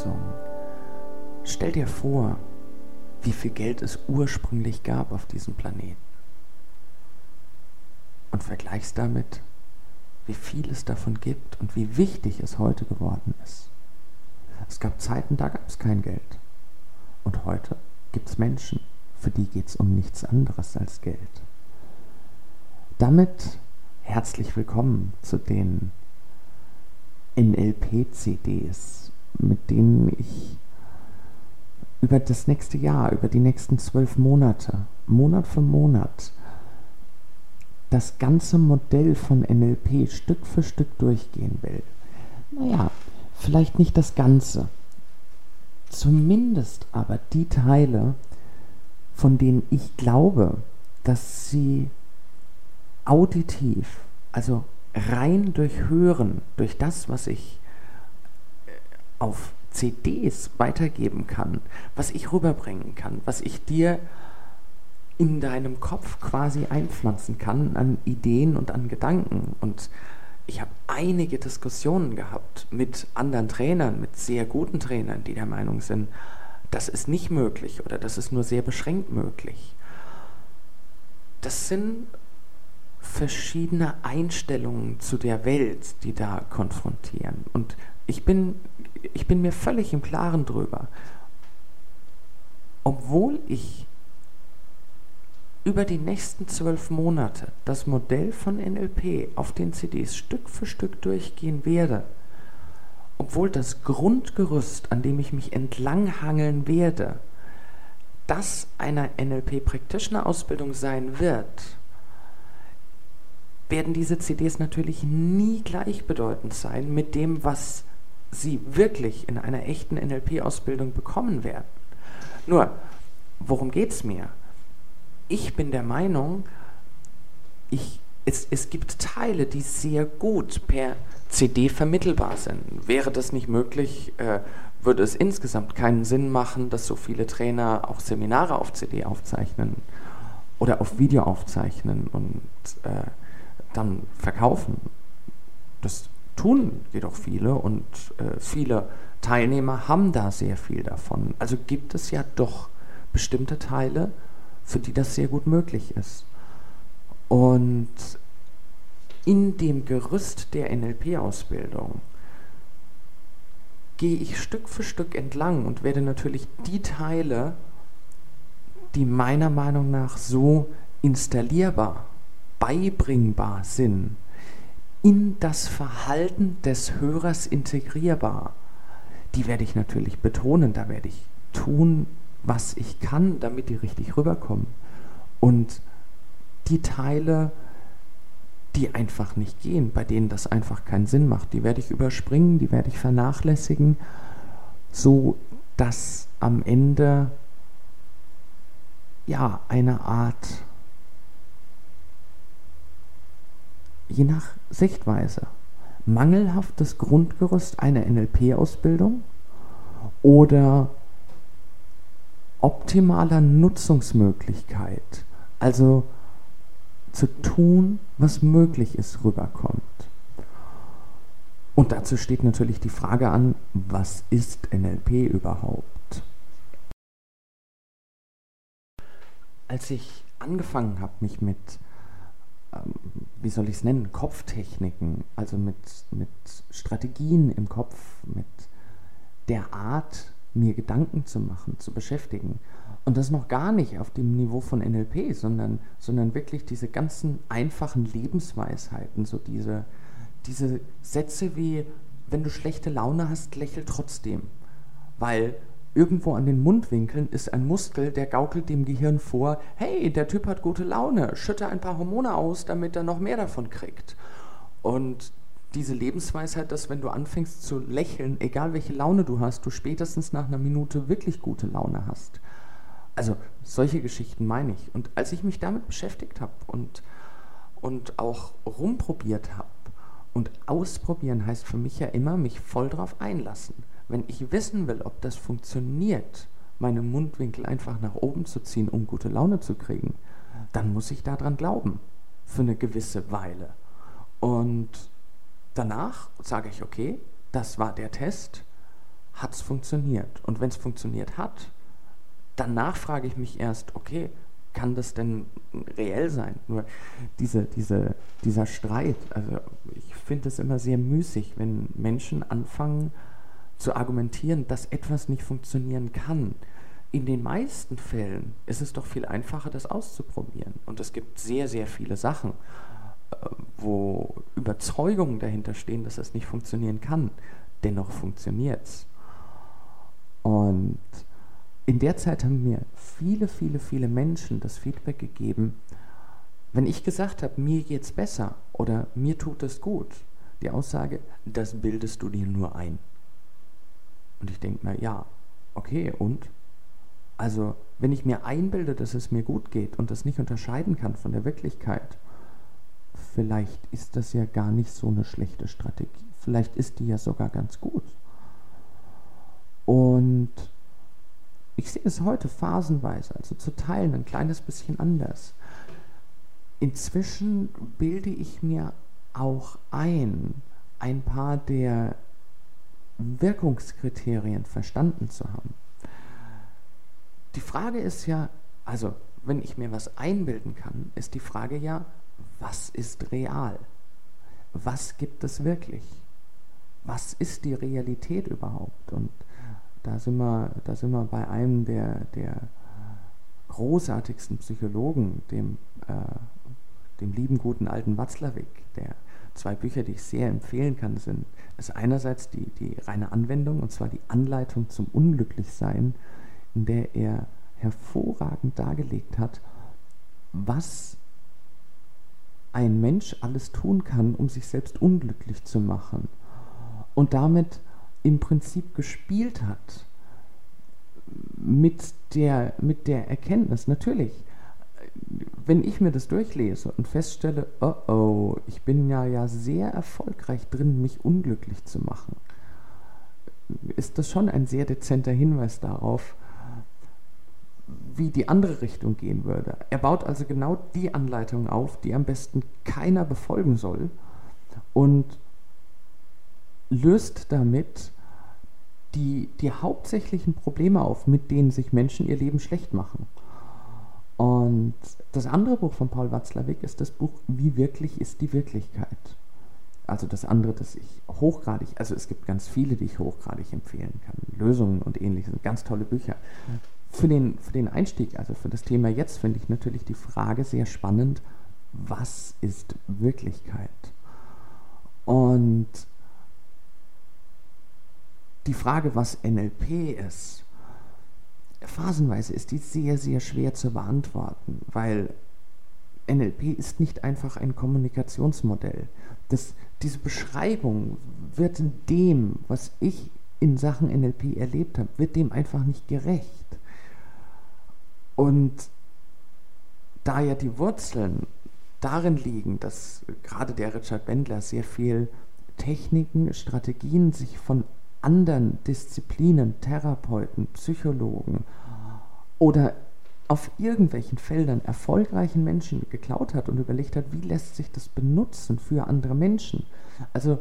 Anweisung, stell dir vor, wie viel Geld es ursprünglich gab auf diesem Planeten und vergleichst damit, wie viel es davon gibt und wie wichtig es heute geworden ist. Es gab Zeiten, da gab es kein Geld. Und heute gibt es Menschen, für die geht es um nichts anderes als Geld. Damit herzlich willkommen zu den NLP-CDs, mit denen ich über das nächste Jahr, über die nächsten zwölf Monate, Monat für Monat, das ganze Modell von NLP Stück für Stück durchgehen will. Naja, vielleicht nicht das Ganze, zumindest aber die Teile, von denen ich glaube, dass sie auditiv, also rein durch Hören, durch das, was ich auf CDs weitergeben kann, was ich rüberbringen kann, was ich dir in deinem Kopf quasi einpflanzen kann an Ideen und an Gedanken. Und ich habe einige Diskussionen gehabt mit anderen Trainern, mit sehr guten Trainern, die der Meinung sind, das ist nicht möglich oder das ist nur sehr beschränkt möglich. Das sind verschiedene Einstellungen zu der Welt, die da konfrontieren. Und ich bin, ich bin mir völlig im Klaren drüber. Obwohl ich über die nächsten zwölf Monate das Modell von NLP auf den CDs Stück für Stück durchgehen werde, obwohl das Grundgerüst, an dem ich mich entlanghangeln werde, das einer NLP Practitioner Ausbildung sein wird, werden diese CDs natürlich nie gleichbedeutend sein mit dem, was sie wirklich in einer echten NLP-Ausbildung bekommen werden. Nur, worum geht es mir? Ich bin der Meinung, ich, es, es gibt Teile, die sehr gut per CD vermittelbar sind. Wäre das nicht möglich, äh, würde es insgesamt keinen Sinn machen, dass so viele Trainer auch Seminare auf CD aufzeichnen oder auf Video aufzeichnen und äh, dann verkaufen. Das tun jedoch viele und äh, viele Teilnehmer haben da sehr viel davon. Also gibt es ja doch bestimmte Teile, für die das sehr gut möglich ist. Und in dem Gerüst der NLP-Ausbildung gehe ich Stück für Stück entlang und werde natürlich die Teile, die meiner Meinung nach so installierbar beibringbar sind, in das Verhalten des Hörers integrierbar, die werde ich natürlich betonen, da werde ich tun, was ich kann, damit die richtig rüberkommen. Und die Teile, die einfach nicht gehen, bei denen das einfach keinen Sinn macht, die werde ich überspringen, die werde ich vernachlässigen, so dass am Ende ja eine Art je nach Sichtweise. Mangelhaftes Grundgerüst einer NLP-Ausbildung oder optimaler Nutzungsmöglichkeit, also zu tun, was möglich ist, rüberkommt. Und dazu steht natürlich die Frage an, was ist NLP überhaupt? Als ich angefangen habe, mich mit ähm, wie soll ich es nennen, Kopftechniken, also mit, mit Strategien im Kopf, mit der Art, mir Gedanken zu machen, zu beschäftigen. Und das noch gar nicht auf dem Niveau von NLP, sondern, sondern wirklich diese ganzen einfachen Lebensweisheiten, so diese, diese Sätze wie, wenn du schlechte Laune hast, lächel trotzdem. Weil irgendwo an den Mundwinkeln ist ein Muskel, der gaukelt dem Gehirn vor, hey, der Typ hat gute Laune, schütte ein paar Hormone aus, damit er noch mehr davon kriegt. Und diese Lebensweisheit, dass wenn du anfängst zu lächeln, egal welche Laune du hast, du spätestens nach einer Minute wirklich gute Laune hast. Also solche Geschichten meine ich. Und als ich mich damit beschäftigt habe und, und auch rumprobiert habe, und ausprobieren heißt für mich ja immer, mich voll drauf einlassen. Wenn ich wissen will, ob das funktioniert, meine Mundwinkel einfach nach oben zu ziehen, um gute Laune zu kriegen, dann muss ich daran glauben. Für eine gewisse Weile. Und danach sage ich, okay, das war der Test, hat es funktioniert. Und wenn es funktioniert hat, danach frage ich mich erst, okay, kann das denn reell sein? Nur diese, diese, dieser Streit, also ich finde es immer sehr müßig, wenn Menschen anfangen zu argumentieren, dass etwas nicht funktionieren kann. In den meisten Fällen ist es doch viel einfacher, das auszuprobieren. Und es gibt sehr, sehr viele Sachen, äh, wo Überzeugungen dahinter stehen, dass es nicht funktionieren kann. Dennoch funktioniert es. Und in der Zeit haben mir viele, viele, viele Menschen das Feedback gegeben, wenn ich gesagt habe, mir geht's besser oder mir tut es gut, die Aussage, das bildest du dir nur ein. Und ich denke mir, ja, okay, und? Also, wenn ich mir einbilde, dass es mir gut geht und das nicht unterscheiden kann von der Wirklichkeit, vielleicht ist das ja gar nicht so eine schlechte Strategie. Vielleicht ist die ja sogar ganz gut. Und ich sehe es heute phasenweise, also zu teilen, ein kleines bisschen anders. Inzwischen bilde ich mir auch ein, ein paar der Wirkungskriterien verstanden zu haben. Die Frage ist ja, also wenn ich mir was einbilden kann, ist die Frage ja, was ist real? Was gibt es wirklich? Was ist die Realität überhaupt? Und da sind wir, da sind wir bei einem der, der großartigsten Psychologen, dem, äh, dem lieben guten alten Watzlawick, der zwei Bücher, die ich sehr empfehlen kann, sind, ist einerseits die, die reine Anwendung, und zwar die Anleitung zum Unglücklichsein, in der er hervorragend dargelegt hat, was ein Mensch alles tun kann, um sich selbst unglücklich zu machen. Und damit im Prinzip gespielt hat mit der, mit der Erkenntnis, natürlich, wenn ich mir das durchlese und feststelle, oh oh, ich bin ja, ja sehr erfolgreich drin, mich unglücklich zu machen, ist das schon ein sehr dezenter Hinweis darauf, wie die andere Richtung gehen würde. Er baut also genau die Anleitung auf, die am besten keiner befolgen soll und löst damit die, die hauptsächlichen Probleme auf, mit denen sich Menschen ihr Leben schlecht machen. Und das andere Buch von Paul Watzlawick ist das Buch Wie wirklich ist die Wirklichkeit. Also das andere, das ich hochgradig, also es gibt ganz viele, die ich hochgradig empfehlen kann. Lösungen und ähnliches, ganz tolle Bücher. Für den, für den Einstieg, also für das Thema jetzt, finde ich natürlich die Frage sehr spannend, was ist Wirklichkeit? Und die Frage, was NLP ist, phasenweise ist die sehr, sehr schwer zu beantworten, weil NLP ist nicht einfach ein Kommunikationsmodell. Das, diese Beschreibung wird dem, was ich in Sachen NLP erlebt habe, wird dem einfach nicht gerecht. Und da ja die Wurzeln darin liegen, dass gerade der Richard Bendler sehr viel Techniken, Strategien sich von anderen Disziplinen, Therapeuten, Psychologen oder auf irgendwelchen Feldern erfolgreichen Menschen geklaut hat und überlegt hat, wie lässt sich das benutzen für andere Menschen. Also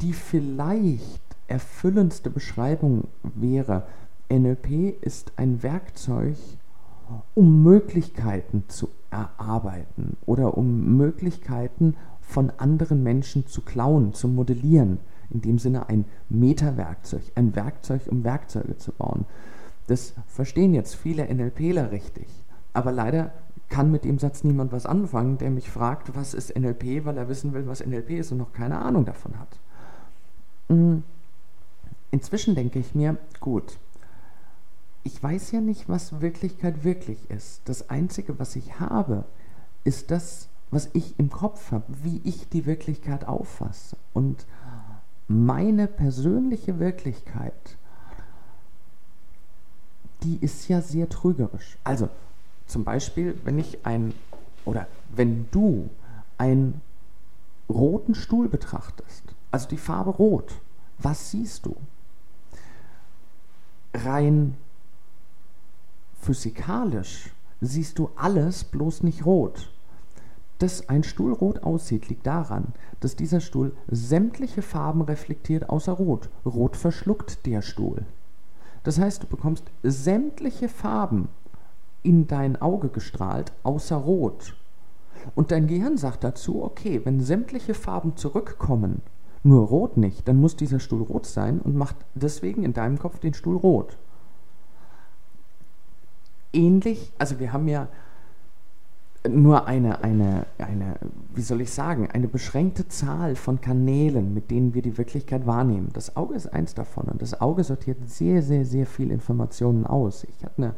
die vielleicht erfüllendste Beschreibung wäre, NLP ist ein Werkzeug, um Möglichkeiten zu erarbeiten oder um Möglichkeiten von anderen Menschen zu klauen, zu modellieren in dem Sinne ein Metawerkzeug, ein Werkzeug, um Werkzeuge zu bauen. Das verstehen jetzt viele NLPler richtig. Aber leider kann mit dem Satz niemand was anfangen, der mich fragt, was ist NLP, weil er wissen will, was NLP ist und noch keine Ahnung davon hat. Hm. Inzwischen denke ich mir, gut, ich weiß ja nicht, was Wirklichkeit wirklich ist. Das Einzige, was ich habe, ist das, was ich im Kopf habe, wie ich die Wirklichkeit auffasse. Und meine persönliche Wirklichkeit, die ist ja sehr trügerisch. Also zum Beispiel, wenn ich ein, oder wenn du einen roten Stuhl betrachtest, also die Farbe rot, was siehst du? Rein physikalisch siehst du alles bloß nicht rot. Dass ein Stuhl rot aussieht, liegt daran, dass dieser Stuhl sämtliche Farben reflektiert außer Rot. Rot verschluckt der Stuhl. Das heißt, du bekommst sämtliche Farben in dein Auge gestrahlt, außer Rot. Und dein Gehirn sagt dazu, okay, wenn sämtliche Farben zurückkommen, nur Rot nicht, dann muss dieser Stuhl rot sein und macht deswegen in deinem Kopf den Stuhl rot. Ähnlich, also wir haben ja nur eine, eine, eine, wie soll ich sagen, eine beschränkte Zahl von Kanälen, mit denen wir die Wirklichkeit wahrnehmen. Das Auge ist eins davon und das Auge sortiert sehr, sehr, sehr viel Informationen aus. Ich hatte eine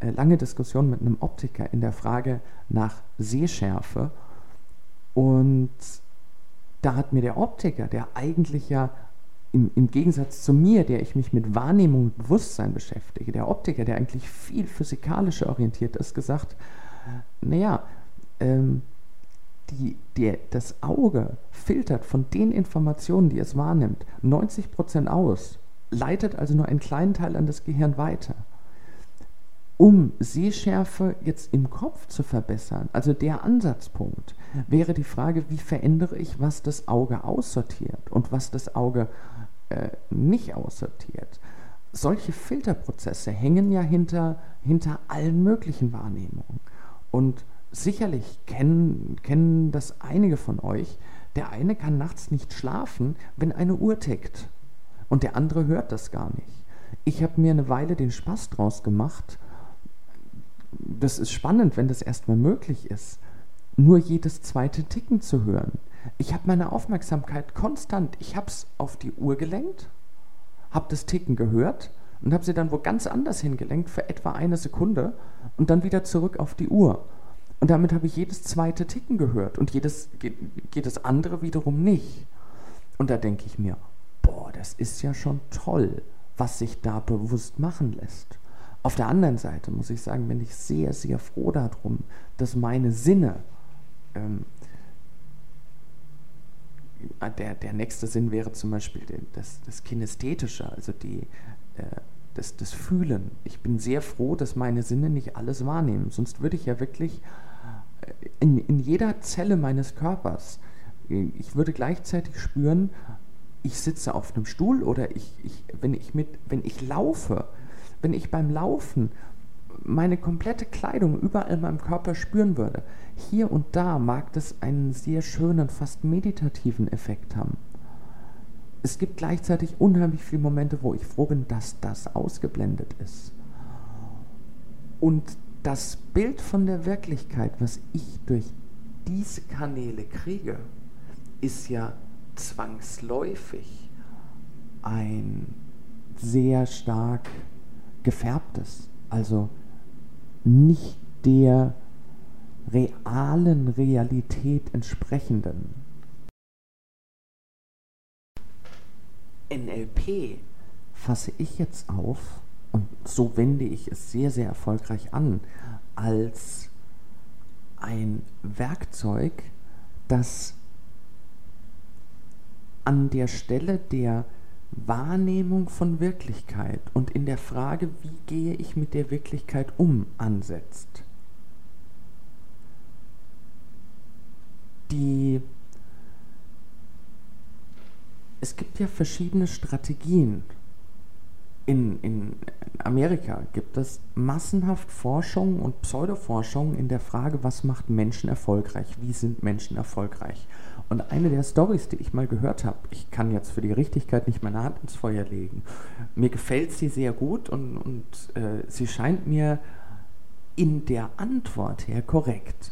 äh, lange Diskussion mit einem Optiker in der Frage nach Sehschärfe und da hat mir der Optiker, der eigentlich ja im, im, Gegensatz zu mir, der ich mich mit Wahrnehmung und Bewusstsein beschäftige, der Optiker, der eigentlich viel physikalischer orientiert ist, gesagt, naja, ähm, die, die, das Auge filtert von den Informationen, die es wahrnimmt, 90% aus, leitet also nur einen kleinen Teil an das Gehirn weiter. Um Sehschärfe jetzt im Kopf zu verbessern, also der Ansatzpunkt, wäre die Frage, wie verändere ich, was das Auge aussortiert und was das Auge äh, nicht aussortiert. Solche Filterprozesse hängen ja hinter, hinter allen möglichen Wahrnehmungen. Und sicherlich kennen, kennen das einige von euch. Der eine kann nachts nicht schlafen, wenn eine Uhr tickt. Und der andere hört das gar nicht. Ich habe mir eine Weile den Spaß draus gemacht. Das ist spannend, wenn das erstmal möglich ist, nur jedes zweite Ticken zu hören. Ich habe meine Aufmerksamkeit konstant, ich habe es auf die Uhr gelenkt, habe das Ticken gehört und habe sie dann wo ganz anders hingelenkt für etwa eine Sekunde und dann wieder zurück auf die Uhr. Und damit habe ich jedes zweite Ticken gehört und jedes, jedes andere wiederum nicht. Und da denke ich mir, boah, das ist ja schon toll, was sich da bewusst machen lässt. Auf der anderen Seite muss ich sagen, bin ich sehr, sehr froh darum, dass meine Sinne, ähm, der, der nächste Sinn wäre zum Beispiel das, das Kinästhetische, also die, das, das Fühlen. Ich bin sehr froh, dass meine Sinne nicht alles wahrnehmen. Sonst würde ich ja wirklich äh, in, in jeder Zelle meines Körpers, äh, ich würde gleichzeitig spüren, ich sitze auf einem Stuhl oder ich, ich, wenn, ich mit, wenn ich laufe, wenn ich beim Laufen meine komplette Kleidung überall in meinem Körper spüren würde, hier und da mag das einen sehr schönen, fast meditativen Effekt haben es gibt gleichzeitig unheimlich viele Momente, wo ich froh bin, dass das ausgeblendet ist. Und das Bild von der Wirklichkeit, was ich durch diese Kanäle kriege, ist ja zwangsläufig ein sehr stark gefärbtes, also nicht der realen Realität entsprechenden. NLP fasse ich jetzt auf, und so wende ich es sehr, sehr erfolgreich an, als ein Werkzeug, das an der Stelle der Wahrnehmung von Wirklichkeit und in der Frage, wie gehe ich mit der Wirklichkeit um, ansetzt. Die es gibt ja verschiedene Strategien. In, in Amerika gibt es massenhaft Forschung und Pseudoforschung in der Frage, was macht Menschen erfolgreich, wie sind Menschen erfolgreich. Und eine der Stories, die ich mal gehört habe, ich kann jetzt für die Richtigkeit nicht meine Hand ins Feuer legen, mir gefällt sie sehr gut und, und äh, sie scheint mir in der Antwort her korrekt.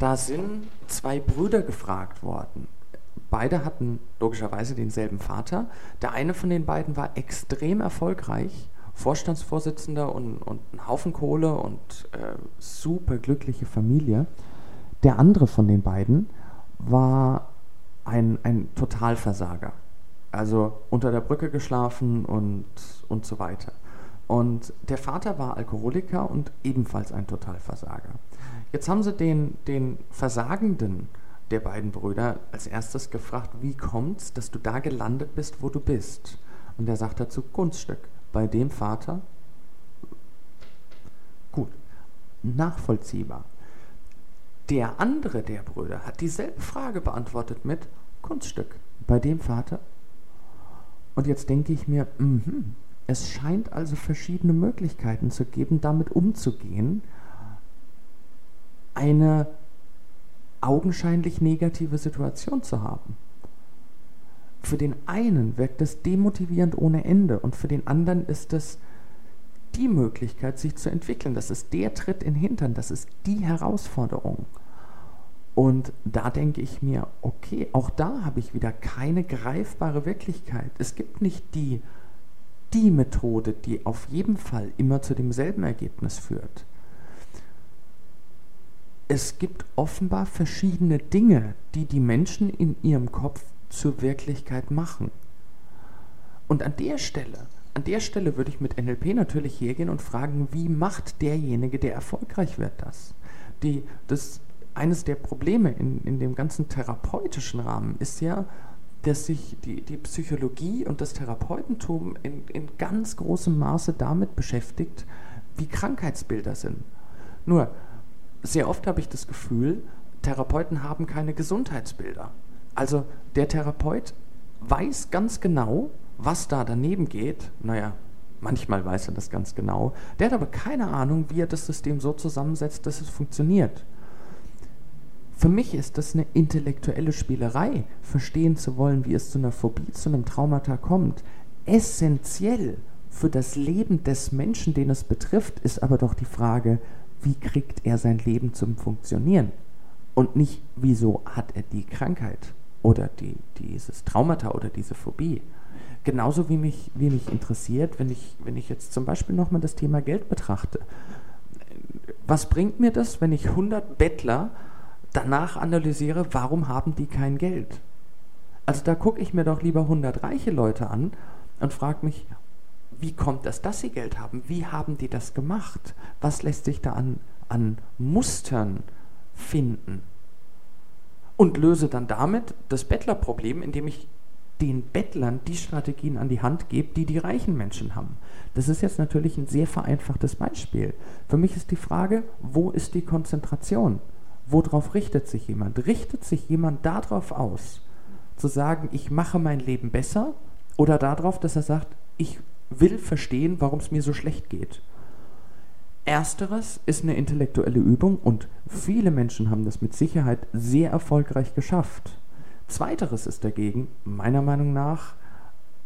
Da sind zwei Brüder gefragt worden Beide hatten logischerweise denselben Vater. Der eine von den beiden war extrem erfolgreich, Vorstandsvorsitzender und, und ein Haufen Kohle und äh, super glückliche Familie. Der andere von den beiden war ein, ein Totalversager. Also unter der Brücke geschlafen und, und so weiter. Und der Vater war Alkoholiker und ebenfalls ein Totalversager. Jetzt haben sie den, den Versagenden der beiden Brüder als erstes gefragt, wie kommt's, dass du da gelandet bist, wo du bist? Und er sagt dazu, Kunststück. Bei dem Vater, gut, nachvollziehbar. Der andere der Brüder hat dieselbe Frage beantwortet mit Kunststück. Bei dem Vater. Und jetzt denke ich mir, mh, es scheint also verschiedene Möglichkeiten zu geben, damit umzugehen, eine augenscheinlich negative Situation zu haben. Für den einen wirkt es demotivierend ohne Ende und für den anderen ist es die Möglichkeit, sich zu entwickeln. Das ist der Tritt in den Hintern, das ist die Herausforderung. Und da denke ich mir, okay, auch da habe ich wieder keine greifbare Wirklichkeit. Es gibt nicht die, die Methode, die auf jeden Fall immer zu demselben Ergebnis führt. Es gibt offenbar verschiedene Dinge, die die Menschen in ihrem Kopf zur Wirklichkeit machen. Und an der Stelle, an der Stelle würde ich mit NLP natürlich hergehen und fragen, wie macht derjenige, der erfolgreich wird, das? Die, das eines der Probleme in, in dem ganzen therapeutischen Rahmen ist ja, dass sich die, die Psychologie und das Therapeutentum in, in ganz großem Maße damit beschäftigt, wie Krankheitsbilder sind. Nur, sehr oft habe ich das Gefühl, Therapeuten haben keine Gesundheitsbilder. Also der Therapeut weiß ganz genau, was da daneben geht. Naja, manchmal weiß er das ganz genau. Der hat aber keine Ahnung, wie er das System so zusammensetzt, dass es funktioniert. Für mich ist das eine intellektuelle Spielerei, verstehen zu wollen, wie es zu einer Phobie, zu einem Traumata kommt. Essentiell für das Leben des Menschen, den es betrifft, ist aber doch die Frage, wie kriegt er sein Leben zum Funktionieren? Und nicht, wieso hat er die Krankheit? oder die, dieses Traumata oder diese Phobie. Genauso wie mich, wie mich interessiert, wenn ich, wenn ich jetzt zum Beispiel nochmal das Thema Geld betrachte. Was bringt mir das, wenn ich 100 Bettler danach analysiere, warum haben die kein Geld? Also da gucke ich mir doch lieber 100 reiche Leute an und frage mich, wie kommt es, dass sie Geld haben? Wie haben die das gemacht? Was lässt sich da an, an Mustern finden? und löse dann damit das Bettlerproblem, indem ich den Bettlern die Strategien an die Hand gebe, die die reichen Menschen haben. Das ist jetzt natürlich ein sehr vereinfachtes Beispiel. Für mich ist die Frage, wo ist die Konzentration? Worauf richtet sich jemand? Richtet sich jemand darauf aus, zu sagen, ich mache mein Leben besser oder darauf, dass er sagt, ich will verstehen, warum es mir so schlecht geht? Ersteres ist eine intellektuelle Übung und viele Menschen haben das mit Sicherheit sehr erfolgreich geschafft. Zweiteres ist dagegen, meiner Meinung nach,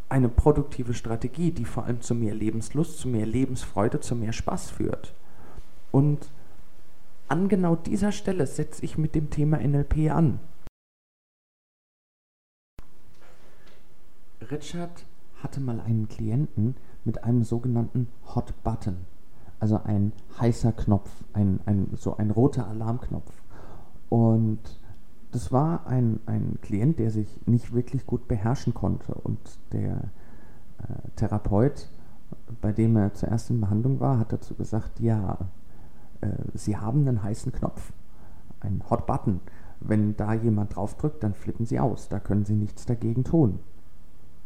eine produktive Strategie, die vor allem zu mehr Lebenslust, zu mehr Lebensfreude, zu mehr Spaß führt. Und an genau dieser Stelle setze ich mit dem Thema NLP an. Richard hatte mal einen Klienten mit einem sogenannten Hot Button also ein heißer Knopf, ein, ein, so ein roter Alarmknopf. Und das war ein, ein Klient, der sich nicht wirklich gut beherrschen konnte. Und der äh, Therapeut, bei dem er zuerst in Behandlung war, hat dazu gesagt, ja, äh, Sie haben einen heißen Knopf, einen Hot Button. Wenn da jemand draufdrückt, dann flippen Sie aus. Da können Sie nichts dagegen tun.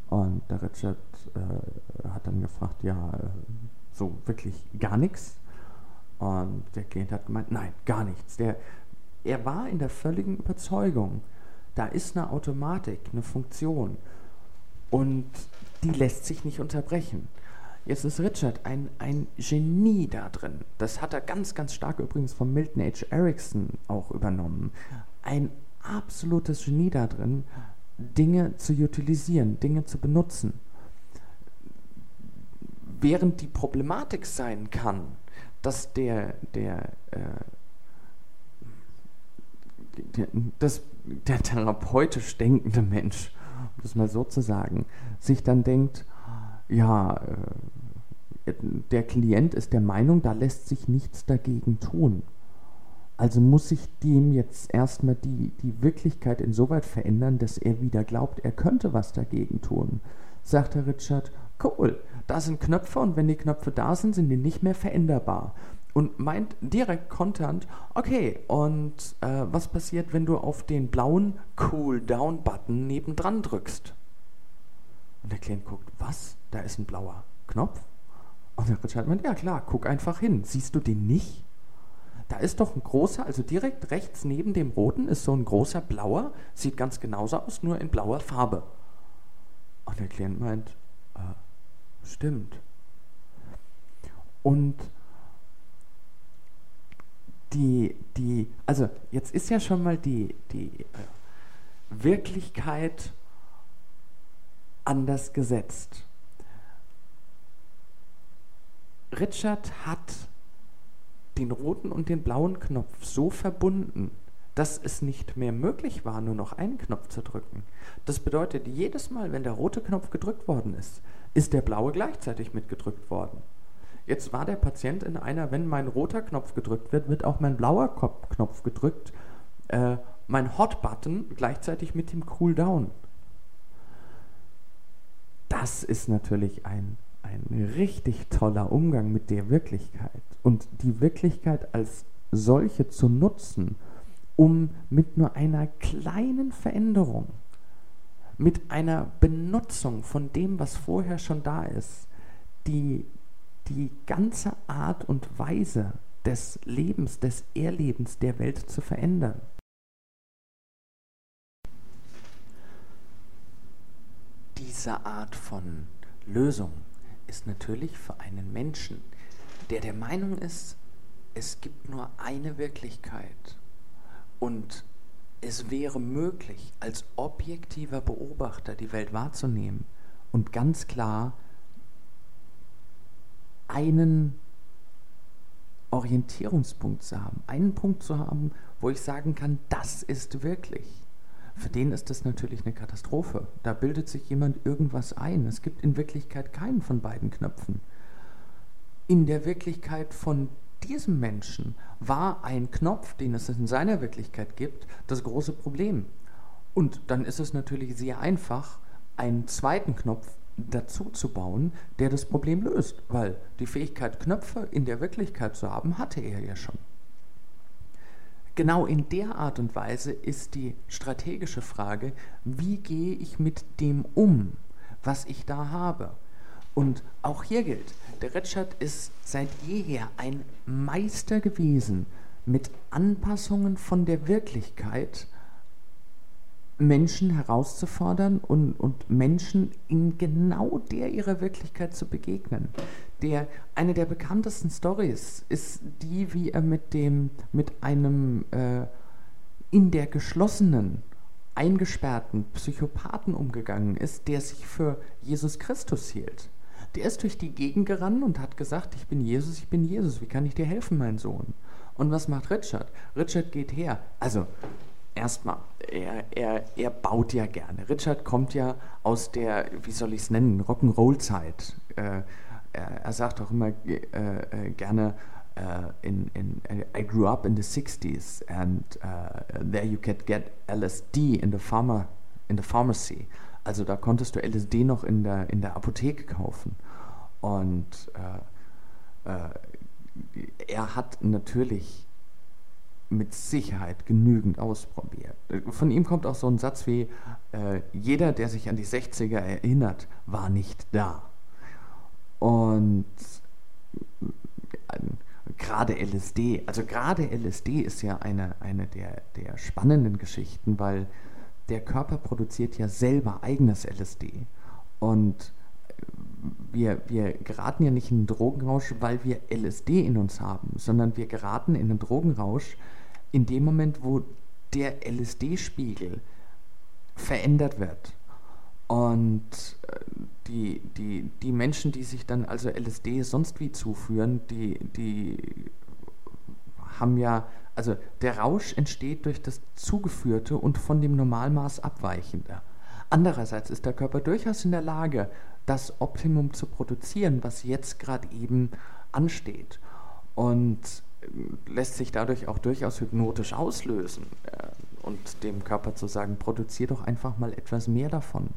Und der Richard äh, hat dann gefragt, ja, so wirklich gar nichts. Und der Klient hat gemeint, nein, gar nichts. Der, er war in der völligen Überzeugung, da ist eine Automatik, eine Funktion und die lässt sich nicht unterbrechen. Jetzt ist Richard ein, ein Genie da drin. Das hat er ganz, ganz stark übrigens von Milton H. Erickson auch übernommen. Ein absolutes Genie da drin, Dinge zu utilisieren, Dinge zu benutzen während die Problematik sein kann, dass der, der, äh, der, das, der therapeutisch denkende Mensch, um das mal so zu sagen, sich dann denkt, ja, äh, der Klient ist der Meinung, da lässt sich nichts dagegen tun. Also muss sich dem jetzt erstmal die, die Wirklichkeit insoweit verändern, dass er wieder glaubt, er könnte was dagegen tun. Sagt Herr Richard, cool, da sind Knöpfe und wenn die Knöpfe da sind, sind die nicht mehr veränderbar. Und meint direkt konternd, okay, und äh, was passiert, wenn du auf den blauen Cool-Down-Button nebendran drückst? Und der Klient guckt, was? Da ist ein blauer Knopf? Und der Richard meint, ja klar, guck einfach hin. Siehst du den nicht? Da ist doch ein großer, also direkt rechts neben dem roten ist so ein großer blauer, sieht ganz genauso aus, nur in blauer Farbe. Und der Klient meint, äh, stimmt. Und die, die, also jetzt ist ja schon mal die, die äh, Wirklichkeit anders gesetzt. Richard hat den roten und den blauen Knopf so verbunden, dass es nicht mehr möglich war, nur noch einen Knopf zu drücken. Das bedeutet, jedes Mal, wenn der rote Knopf gedrückt worden ist, ist der blaue gleichzeitig mitgedrückt worden. Jetzt war der Patient in einer, wenn mein roter Knopf gedrückt wird, wird auch mein blauer Knopf gedrückt, äh, mein Hot-Button gleichzeitig mit dem Cool-Down. Das ist natürlich ein ein richtig toller Umgang mit der Wirklichkeit und die Wirklichkeit als solche zu nutzen, um mit nur einer kleinen Veränderung, mit einer Benutzung von dem, was vorher schon da ist, die, die ganze Art und Weise des Lebens, des Erlebens der Welt zu verändern. Diese Art von Lösung ist natürlich für einen Menschen, der der Meinung ist, es gibt nur eine Wirklichkeit und es wäre möglich, als objektiver Beobachter die Welt wahrzunehmen und ganz klar einen Orientierungspunkt zu haben, einen Punkt zu haben, wo ich sagen kann, das ist wirklich. Für den ist das natürlich eine Katastrophe. Da bildet sich jemand irgendwas ein. Es gibt in Wirklichkeit keinen von beiden Knöpfen. In der Wirklichkeit von diesem Menschen war ein Knopf, den es in seiner Wirklichkeit gibt, das große Problem. Und dann ist es natürlich sehr einfach, einen zweiten Knopf dazu zu bauen, der das Problem löst, weil die Fähigkeit, Knöpfe in der Wirklichkeit zu haben, hatte er ja schon. Genau in der Art und Weise ist die strategische Frage, wie gehe ich mit dem um, was ich da habe. Und auch hier gilt, der Retschert ist seit jeher ein Meister gewesen mit Anpassungen von der Wirklichkeit Menschen herauszufordern und, und Menschen in genau der ihrer Wirklichkeit zu begegnen. Der, eine der bekanntesten Stories ist die, wie er mit, dem, mit einem äh, in der geschlossenen, eingesperrten Psychopathen umgegangen ist, der sich für Jesus Christus hielt. Der ist durch die Gegend gerannt und hat gesagt, ich bin Jesus, ich bin Jesus, wie kann ich dir helfen, mein Sohn? Und was macht Richard? Richard geht her. Also erstmal, er, er, er baut ja gerne. Richard kommt ja aus der, wie soll ich es nennen, Rock'n'Roll-Zeit. Äh, er, er, sagt auch immer äh, äh, gerne, uh, in, in, I grew up in the 60s and there you could get LSD in the, pharma, in the pharmacy. Also da konntest du LSD noch in der, in der Apotheke kaufen. Und äh, er hat natürlich mit Sicherheit genügend ausprobiert. Von ihm kommt auch so ein Satz wie, äh, jeder, der sich an die 60er erinnert, war nicht da. Und äh, gerade LSD, also gerade LSD ist ja eine, eine der, der spannenden Geschichten, weil der Körper produziert ja selber eigenes LSD. Und wir, wir geraten ja nicht in einen Drogenrausch, weil wir LSD in uns haben, sondern wir geraten in einen Drogenrausch in dem Moment, wo der LSD-Spiegel verändert wird. Und äh, die, die, die Menschen, die sich dann also LSD sonst wie zuführen, die, die haben ja, also der Rausch entsteht durch das Zugeführte und von dem Normalmaß abweichende. Andererseits ist der Körper durchaus in der Lage, das Optimum zu produzieren, was jetzt gerade eben ansteht. Und lässt sich dadurch auch durchaus hypnotisch auslösen äh, und dem Körper zu sagen, produziere doch einfach mal etwas mehr davon.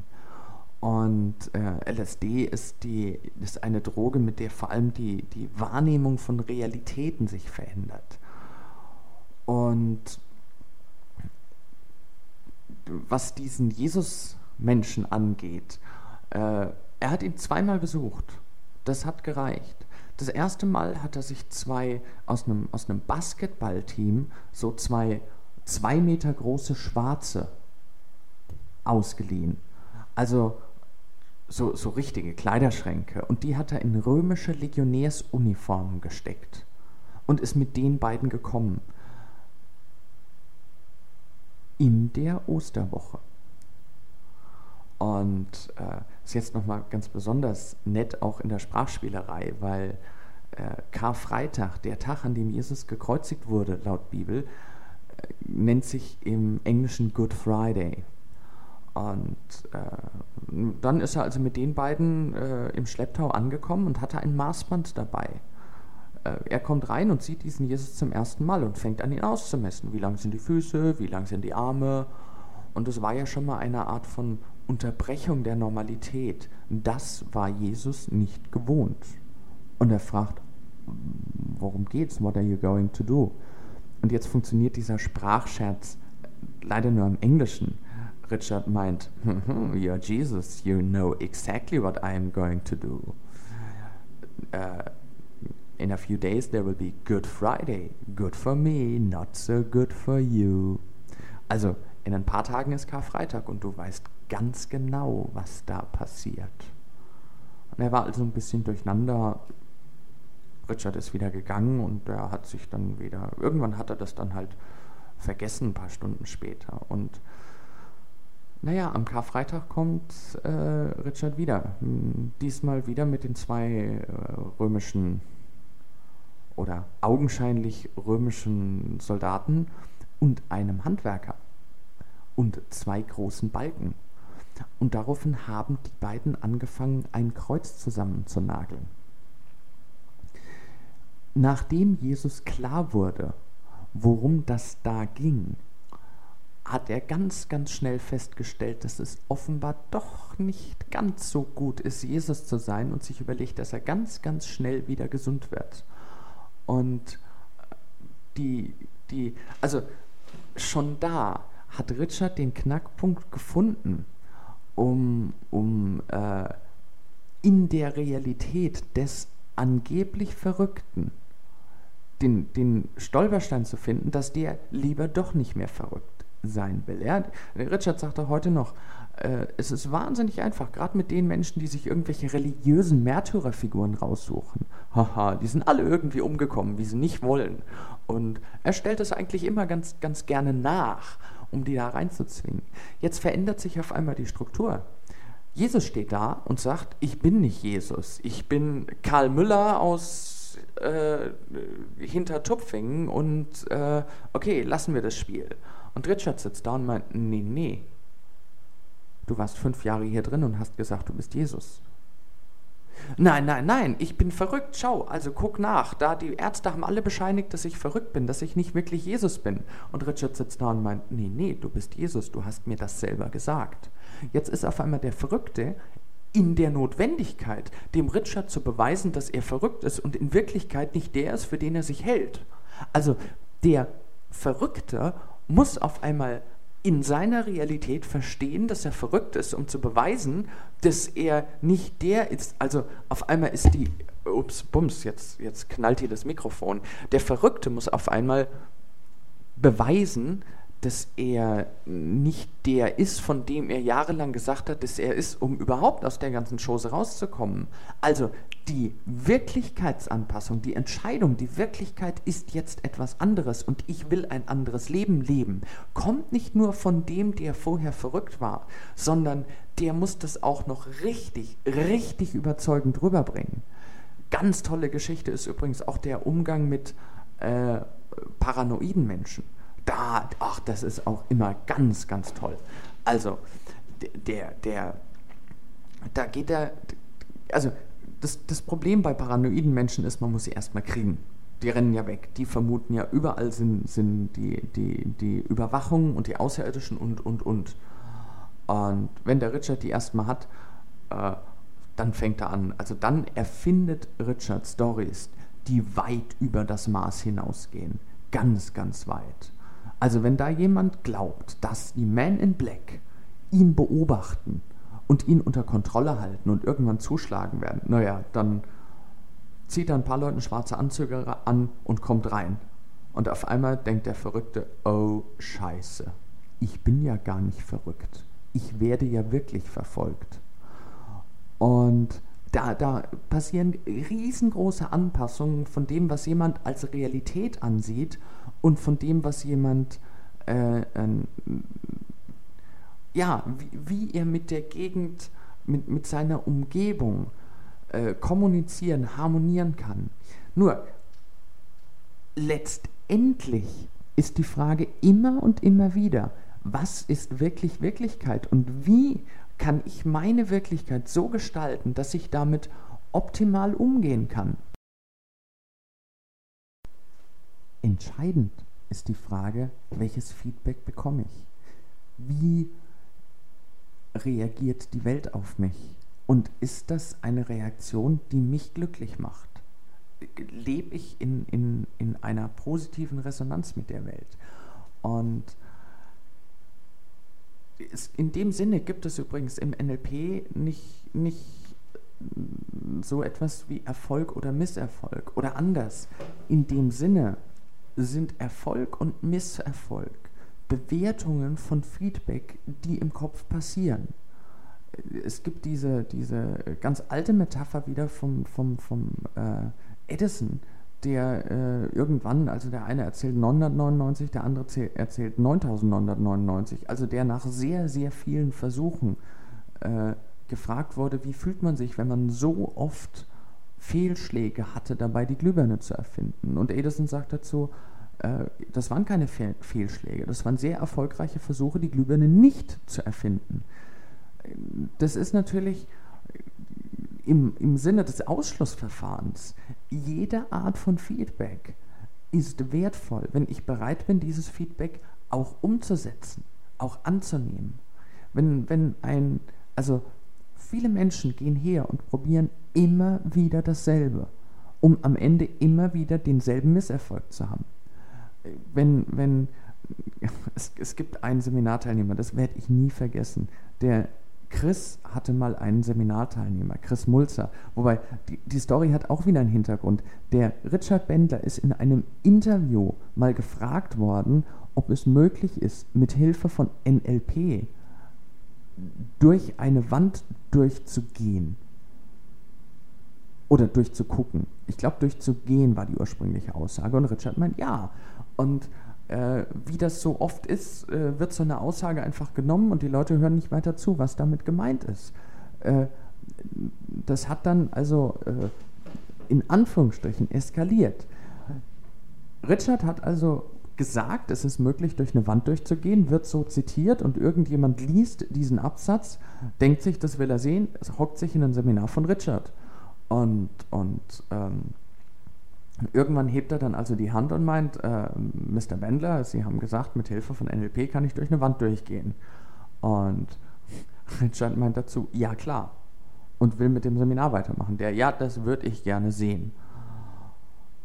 Und äh, LSD ist, die, ist eine Droge, mit der vor allem die, die Wahrnehmung von Realitäten sich verändert. Und was diesen Jesus-Menschen angeht, äh, er hat ihn zweimal besucht. Das hat gereicht. Das erste Mal hat er sich zwei aus einem, aus einem Basketballteam so zwei zwei Meter große Schwarze ausgeliehen. Also so, so richtige Kleiderschränke. Und die hat er in römische Legionärsuniformen gesteckt und ist mit den beiden gekommen. In der Osterwoche. Und äh, ist jetzt nochmal ganz besonders nett auch in der Sprachspielerei, weil äh, Karfreitag, der Tag, an dem Jesus gekreuzigt wurde, laut Bibel, äh, nennt sich im Englischen Good Friday. Und äh, dann ist er also mit den beiden äh, im Schlepptau angekommen und hatte ein Maßband dabei. Äh, er kommt rein und sieht diesen Jesus zum ersten Mal und fängt an, ihn auszumessen. Wie lang sind die Füße, wie lang sind die Arme. Und es war ja schon mal eine Art von Unterbrechung der Normalität. Das war Jesus nicht gewohnt. Und er fragt, worum geht's? What are you going to do? Und jetzt funktioniert dieser Sprachscherz leider nur im Englischen. Richard meint, you're Jesus, you know exactly what I am going to do. Uh, in a few days there will be Good Friday. Good for me, not so good for you. Also, in ein paar Tagen ist Karfreitag und du weißt ganz genau, was da passiert. Und er war also ein bisschen durcheinander. Richard ist wieder gegangen und er hat sich dann wieder, irgendwann hat er das dann halt vergessen, ein paar Stunden später. Und naja, am Karfreitag kommt äh, Richard wieder. Hm, diesmal wieder mit den zwei äh, römischen oder augenscheinlich römischen Soldaten und einem Handwerker und zwei großen Balken. Und daraufhin haben die beiden angefangen, ein Kreuz zusammenzunageln. Nachdem Jesus klar wurde, worum das da ging, hat er ganz, ganz schnell festgestellt, dass es offenbar doch nicht ganz so gut ist, Jesus zu sein und sich überlegt, dass er ganz, ganz schnell wieder gesund wird. Und die, die, also schon da hat Richard den Knackpunkt gefunden, um, um äh, in der Realität des angeblich Verrückten den, den Stolperstein zu finden, dass der lieber doch nicht mehr verrückt sein will. Ja? Richard sagte heute noch, äh, es ist wahnsinnig einfach, gerade mit den Menschen, die sich irgendwelche religiösen Märtyrerfiguren raussuchen. Haha, die sind alle irgendwie umgekommen, wie sie nicht wollen. Und er stellt es eigentlich immer ganz, ganz gerne nach um die da reinzuzwingen. Jetzt verändert sich auf einmal die Struktur. Jesus steht da und sagt, ich bin nicht Jesus, ich bin Karl Müller aus äh, Hintertupfingen und äh, okay, lassen wir das Spiel. Und Richard sitzt da und meint, nee, nee, du warst fünf Jahre hier drin und hast gesagt, du bist Jesus. Nein, nein, nein, ich bin verrückt. Schau, also guck nach. Da die Ärzte haben alle bescheinigt, dass ich verrückt bin, dass ich nicht wirklich Jesus bin. Und Richard sitzt da und meint, nee, nee, du bist Jesus, du hast mir das selber gesagt. Jetzt ist auf einmal der Verrückte in der Notwendigkeit, dem Richard zu beweisen, dass er verrückt ist und in Wirklichkeit nicht der ist, für den er sich hält. Also der Verrückte muss auf einmal in seiner Realität verstehen, dass er verrückt ist, um zu beweisen, dass er nicht der ist. Also auf einmal ist die, ups, bums, jetzt, jetzt knallt hier das Mikrofon. Der Verrückte muss auf einmal beweisen, dass er nicht der ist, von dem er jahrelang gesagt hat, dass er ist, um überhaupt aus der ganzen Chose rauszukommen. Also die Wirklichkeitsanpassung, die Entscheidung, die Wirklichkeit ist jetzt etwas anderes und ich will ein anderes Leben leben, kommt nicht nur von dem, der vorher verrückt war, sondern der muss das auch noch richtig, richtig überzeugend rüberbringen. Ganz tolle Geschichte ist übrigens auch der Umgang mit äh, paranoiden Menschen da, ach, das ist auch immer ganz, ganz toll. Also, der, der, da geht er, also das, das Problem bei paranoiden Menschen ist, man muss sie erstmal kriegen. Die rennen ja weg. Die vermuten ja, überall sind, sind die, die, die Überwachung und die Außerirdischen und, und, und. Und wenn der Richard die erstmal hat, äh, dann fängt er an. Also dann erfindet Richard Stories, die weit über das Maß hinausgehen. Ganz, ganz weit. Also wenn da jemand glaubt, dass die Men in Black ihn beobachten und ihn unter Kontrolle halten und irgendwann zuschlagen werden, naja, dann, zieht er ein paar Leuten schwarze Anzüge an und kommt rein. Und auf einmal denkt der Verrückte, oh scheiße, ich bin ja gar nicht verrückt. Ich werde ja wirklich verfolgt. Und da, da passieren riesengroße Anpassungen von dem, was jemand als Realität ansieht und von dem, was jemand, äh, äh, ja, wie, wie, er mit der Gegend, mit, mit seiner Umgebung äh, kommunizieren, harmonieren kann. Nur, letztendlich ist die Frage immer und immer wieder, was ist wirklich Wirklichkeit und wie kann ich meine Wirklichkeit so gestalten, dass ich damit optimal umgehen kann. Entscheidend ist die Frage, welches Feedback bekomme ich? Wie reagiert die Welt auf mich? Und ist das eine Reaktion, die mich glücklich macht? Lebe ich in, in, in einer positiven Resonanz mit der Welt? Und in dem Sinne gibt es übrigens im NLP nicht, nicht so etwas wie Erfolg oder Misserfolg oder anders. In dem Sinne sind Erfolg und Misserfolg Bewertungen von Feedback, die im Kopf passieren. Es gibt diese, diese ganz alte Metapher wieder vom, vom, vom äh, Edison, der äh, irgendwann, also der eine erzählt 999, der andere erzählt 9999, also der nach sehr, sehr vielen Versuchen äh, gefragt wurde, wie fühlt man sich, wenn man so oft Fehlschläge hatte, dabei die Glühbirne zu erfinden. Und Edison sagt dazu, das waren keine Fehl Fehlschläge, das waren sehr erfolgreiche Versuche, die Glühbirne nicht zu erfinden. Das ist natürlich im, im Sinne des Ausschlussverfahrens, jede Art von Feedback ist wertvoll, wenn ich bereit bin, dieses Feedback auch umzusetzen, auch anzunehmen. Wenn, wenn ein, also viele Menschen gehen her und probieren immer wieder dasselbe, um am Ende immer wieder denselben Misserfolg zu haben. Wenn, wenn, es, es gibt einen Seminarteilnehmer, das werde ich nie vergessen, der Chris hatte mal einen Seminarteilnehmer, Chris Mulzer. Wobei, die, die Story hat auch wieder einen Hintergrund. Der Richard Bendler ist in einem Interview mal gefragt worden, ob es möglich ist, mit Hilfe von NLP durch eine Wand durchzugehen. Oder durchzugucken. Ich glaube, durchzugehen war die ursprüngliche Aussage. Und Richard meint, ja. Und äh, wie das so oft ist, äh, wird so eine Aussage einfach genommen und die Leute hören nicht weiter zu, was damit gemeint ist. Äh, das hat dann also äh, in Anführungsstrichen eskaliert. Richard hat also gesagt, es ist möglich, durch eine Wand durchzugehen, wird so zitiert und irgendjemand liest diesen Absatz, denkt sich, das will er sehen, hockt sich in ein Seminar von Richard. Und, und ähm, Irgendwann hebt er dann also die Hand und meint, äh, Mr. Bendler, Sie haben gesagt, mit Hilfe von NLP kann ich durch eine Wand durchgehen. Und Richard meint dazu, ja klar. Und will mit dem Seminar weitermachen. Der, ja, das würde ich gerne sehen.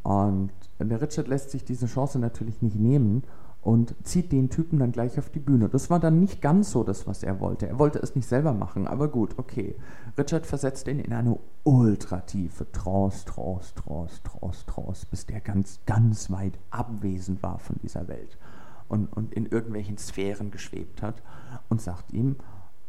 Und der Richard lässt sich diese Chance natürlich nicht nehmen und zieht den Typen dann gleich auf die Bühne. Das war dann nicht ganz so das, was er wollte. Er wollte es nicht selber machen, aber gut, okay. Richard versetzt ihn in eine ultratiefe Trance, Trance, Trance, Trance, Trance, bis der ganz, ganz weit abwesend war von dieser Welt und, und in irgendwelchen Sphären geschwebt hat und sagt ihm,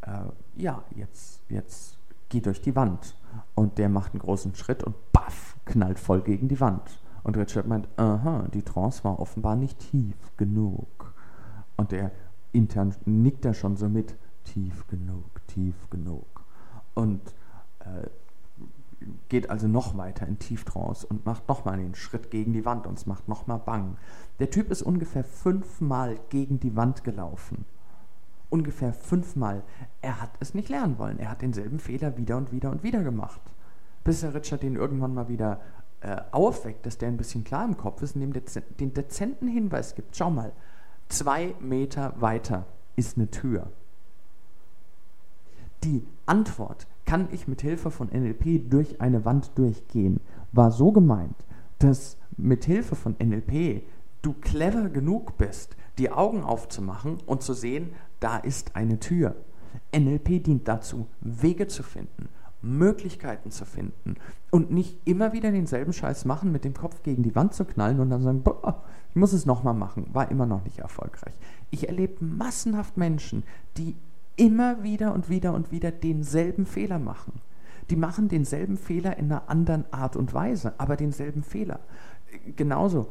äh, ja, jetzt, jetzt geh durch die Wand. Und der macht einen großen Schritt und baff, knallt voll gegen die Wand. Und Richard meint, aha, die Trance war offenbar nicht tief genug. Und er intern nickt er schon so mit, tief genug, tief genug. Und äh, geht also noch weiter in Tieftrance und macht nochmal einen Schritt gegen die Wand und es macht nochmal bang. Der Typ ist ungefähr fünfmal gegen die Wand gelaufen. Ungefähr fünfmal. Er hat es nicht lernen wollen. Er hat denselben Fehler wieder und wieder und wieder gemacht. Bis der Richard ihn irgendwann mal wieder äh, aufweckt, dass der ein bisschen klar im Kopf ist und dem dez den dezenten Hinweis gibt, schau mal, zwei Meter weiter ist eine Tür. Die Antwort, kann ich mit Hilfe von NLP durch eine Wand durchgehen, war so gemeint, dass mit Hilfe von NLP du clever genug bist, die Augen aufzumachen und zu sehen, da ist eine Tür. NLP dient dazu, Wege zu finden, Möglichkeiten zu finden und nicht immer wieder denselben Scheiß machen, mit dem Kopf gegen die Wand zu knallen und dann sagen, boah, ich muss es nochmal machen, war immer noch nicht erfolgreich. Ich erlebe massenhaft Menschen, die immer wieder und wieder und wieder denselben Fehler machen. Die machen denselben Fehler in einer anderen Art und Weise, aber denselben Fehler. Genauso,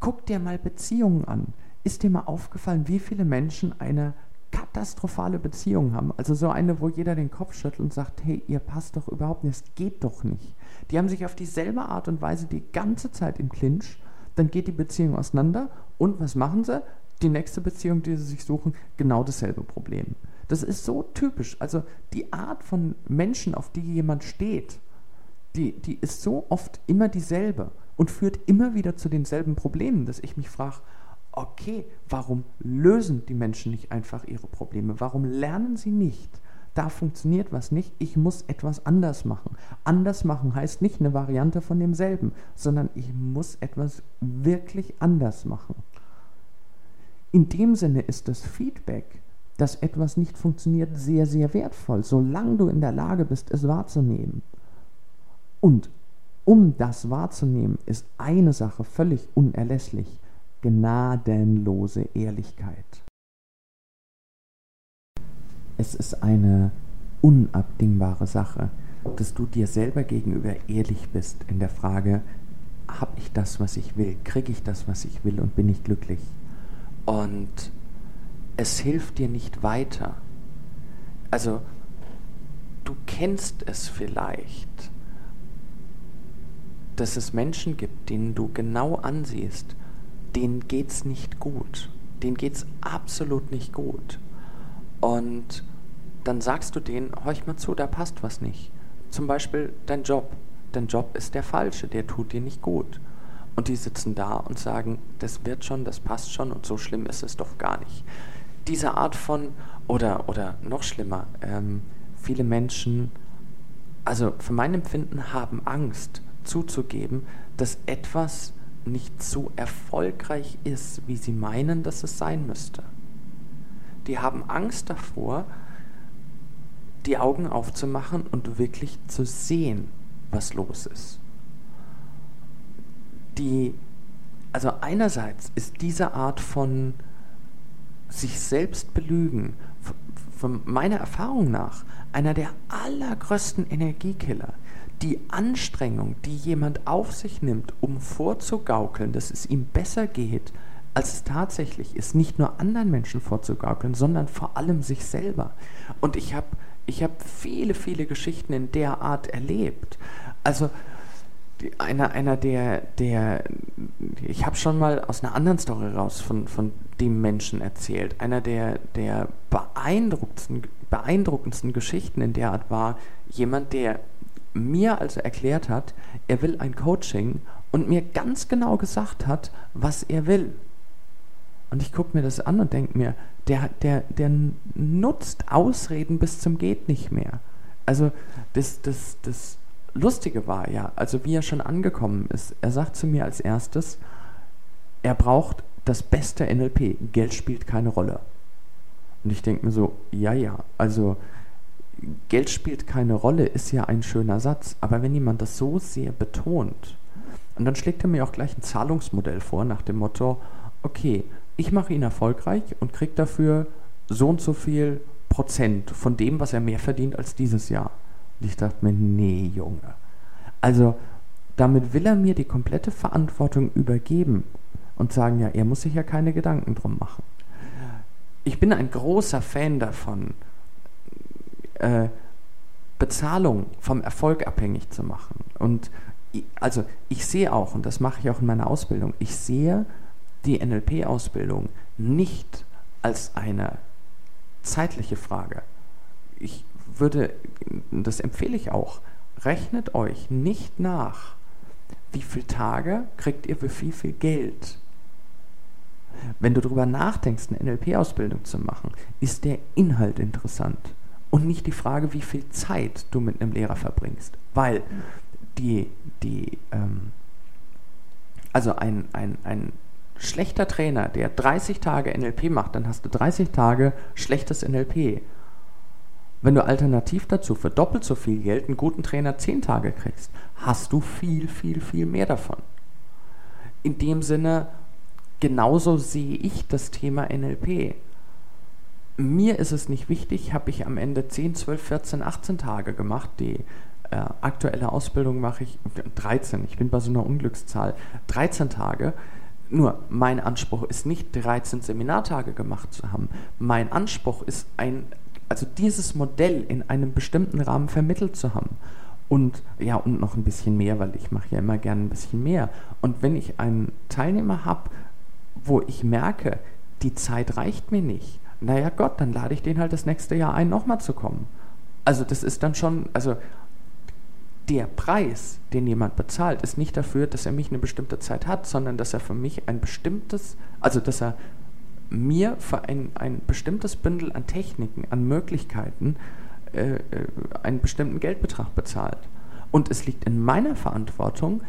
guck dir mal Beziehungen an. Ist dir mal aufgefallen, wie viele Menschen eine katastrophale Beziehung haben. Also so eine, wo jeder den Kopf schüttelt und sagt, hey, ihr passt doch überhaupt nicht, es geht doch nicht. Die haben sich auf dieselbe Art und Weise die ganze Zeit im Clinch, dann geht die Beziehung auseinander und was machen sie? Die nächste Beziehung, die sie sich suchen, genau dasselbe Problem. Das ist so typisch. Also die Art von Menschen, auf die jemand steht, die, die ist so oft immer dieselbe und führt immer wieder zu denselben Problemen, dass ich mich frage, okay, warum lösen die Menschen nicht einfach ihre Probleme? Warum lernen sie nicht? Da funktioniert was nicht, ich muss etwas anders machen. Anders machen heißt nicht eine Variante von demselben, sondern ich muss etwas wirklich anders machen. In dem Sinne ist das Feedback, dass etwas nicht funktioniert, sehr, sehr wertvoll, solange du in der Lage bist, es wahrzunehmen. Und um das wahrzunehmen, ist eine Sache völlig unerlässlich gnadenlose Ehrlichkeit. Es ist eine unabdingbare Sache, dass du dir selber gegenüber ehrlich bist in der Frage, habe ich das, was ich will, kriege ich das, was ich will und bin ich glücklich. Und es hilft dir nicht weiter. Also, du kennst es vielleicht, dass es Menschen gibt, denen du genau ansiehst, denen geht's nicht gut. Denen geht's absolut nicht gut. Und dann sagst du denen, horch mal zu, da passt was nicht. Zum Beispiel dein Job. Dein Job ist der falsche, der tut dir nicht gut. Und die sitzen da und sagen, das wird schon, das passt schon und so schlimm ist es doch gar nicht. Diese Art von, oder, oder noch schlimmer, ähm, viele Menschen, also für mein Empfinden, haben Angst zuzugeben, dass etwas nicht so erfolgreich ist, wie sie meinen, dass es sein müsste. Die haben Angst davor, die Augen aufzumachen und wirklich zu sehen, was los ist. Die, also einerseits ist diese Art von sich selbst belügen, von meiner Erfahrung nach, einer der allergrößten Energiekiller die Anstrengung, die jemand auf sich nimmt, um vorzugaukeln, dass es ihm besser geht, als es tatsächlich ist, nicht nur anderen Menschen vorzugaukeln, sondern vor allem sich selber. Und ich habe ich hab viele, viele Geschichten in der Art erlebt. Also einer, einer der, der ich habe schon mal aus einer anderen Story raus von, von dem Menschen erzählt. Einer der, der beeindruckendsten, beeindruckendsten Geschichten in der Art war jemand, der mir also erklärt hat, er will ein Coaching und mir ganz genau gesagt hat, was er will. Und ich gucke mir das an und denke mir, der, der, der nutzt Ausreden bis zum geht nicht mehr. Also das, das, das Lustige war ja, also wie er schon angekommen ist, er sagt zu mir als erstes, er braucht das beste NLP, Geld spielt keine Rolle. Und ich denke mir so, ja, ja, also Geld spielt keine Rolle, ist ja ein schöner Satz, aber wenn jemand das so sehr betont, und dann schlägt er mir auch gleich ein Zahlungsmodell vor nach dem Motto, okay, ich mache ihn erfolgreich und kriege dafür so und so viel Prozent von dem, was er mehr verdient als dieses Jahr. Und ich dachte mir, nee, Junge. Also, damit will er mir die komplette Verantwortung übergeben und sagen, ja, er muss sich ja keine Gedanken drum machen. Ich bin ein großer Fan davon, äh, Bezahlung vom Erfolg abhängig zu machen. Und also ich sehe auch, und das mache ich auch in meiner Ausbildung, ich sehe die NLP-Ausbildung nicht als eine zeitliche Frage. Ich würde, das empfehle ich auch, rechnet euch nicht nach, wie viele Tage kriegt ihr für wie viel Geld. Wenn du darüber nachdenkst, eine NLP-Ausbildung zu machen, ist der Inhalt interessant und nicht die Frage, wie viel Zeit du mit einem Lehrer verbringst. Weil die, die ähm, also ein, ein, ein schlechter Trainer, der 30 Tage NLP macht, dann hast du 30 Tage schlechtes NLP. Wenn du alternativ dazu für doppelt so viel Geld einen guten Trainer zehn Tage kriegst, hast du viel, viel, viel mehr davon. In dem Sinne, genauso sehe ich das Thema NLP. Mir ist es nicht wichtig, habe ich am Ende 10, 12, 14, 18 Tage gemacht. Die äh, aktuelle Ausbildung mache ich 13. Ich bin bei so einer Unglückszahl. 13 Tage. Nur mein Anspruch ist nicht 13 Seminartage gemacht zu haben. Mein Anspruch ist ein also dieses Modell in einem bestimmten Rahmen vermittelt zu haben. Und ja, und noch ein bisschen mehr, weil ich mache ja immer gerne ein bisschen mehr. Und wenn ich einen Teilnehmer habe, wo ich merke, die Zeit reicht mir nicht, naja Gott, dann lade ich den halt das nächste Jahr ein, nochmal zu kommen. Also das ist dann schon, also der Preis, den jemand bezahlt, ist nicht dafür, dass er mich eine bestimmte Zeit hat, sondern dass er für mich ein bestimmtes, also dass er mir für ein, ein bestimmtes Bündel an Techniken, an Möglichkeiten äh, äh, einen bestimmten Geldbetrag bezahlt. Und es liegt in meiner Verantwortung,